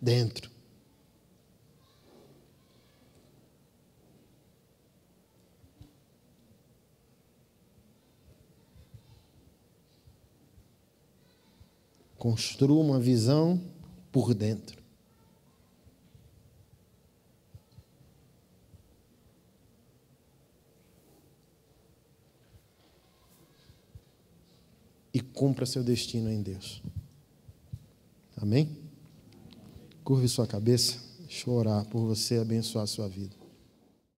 B: Dentro. Construa uma visão por dentro. E cumpra seu destino em Deus. Amém? Curve sua cabeça. Deixa eu orar por você abençoar a sua vida.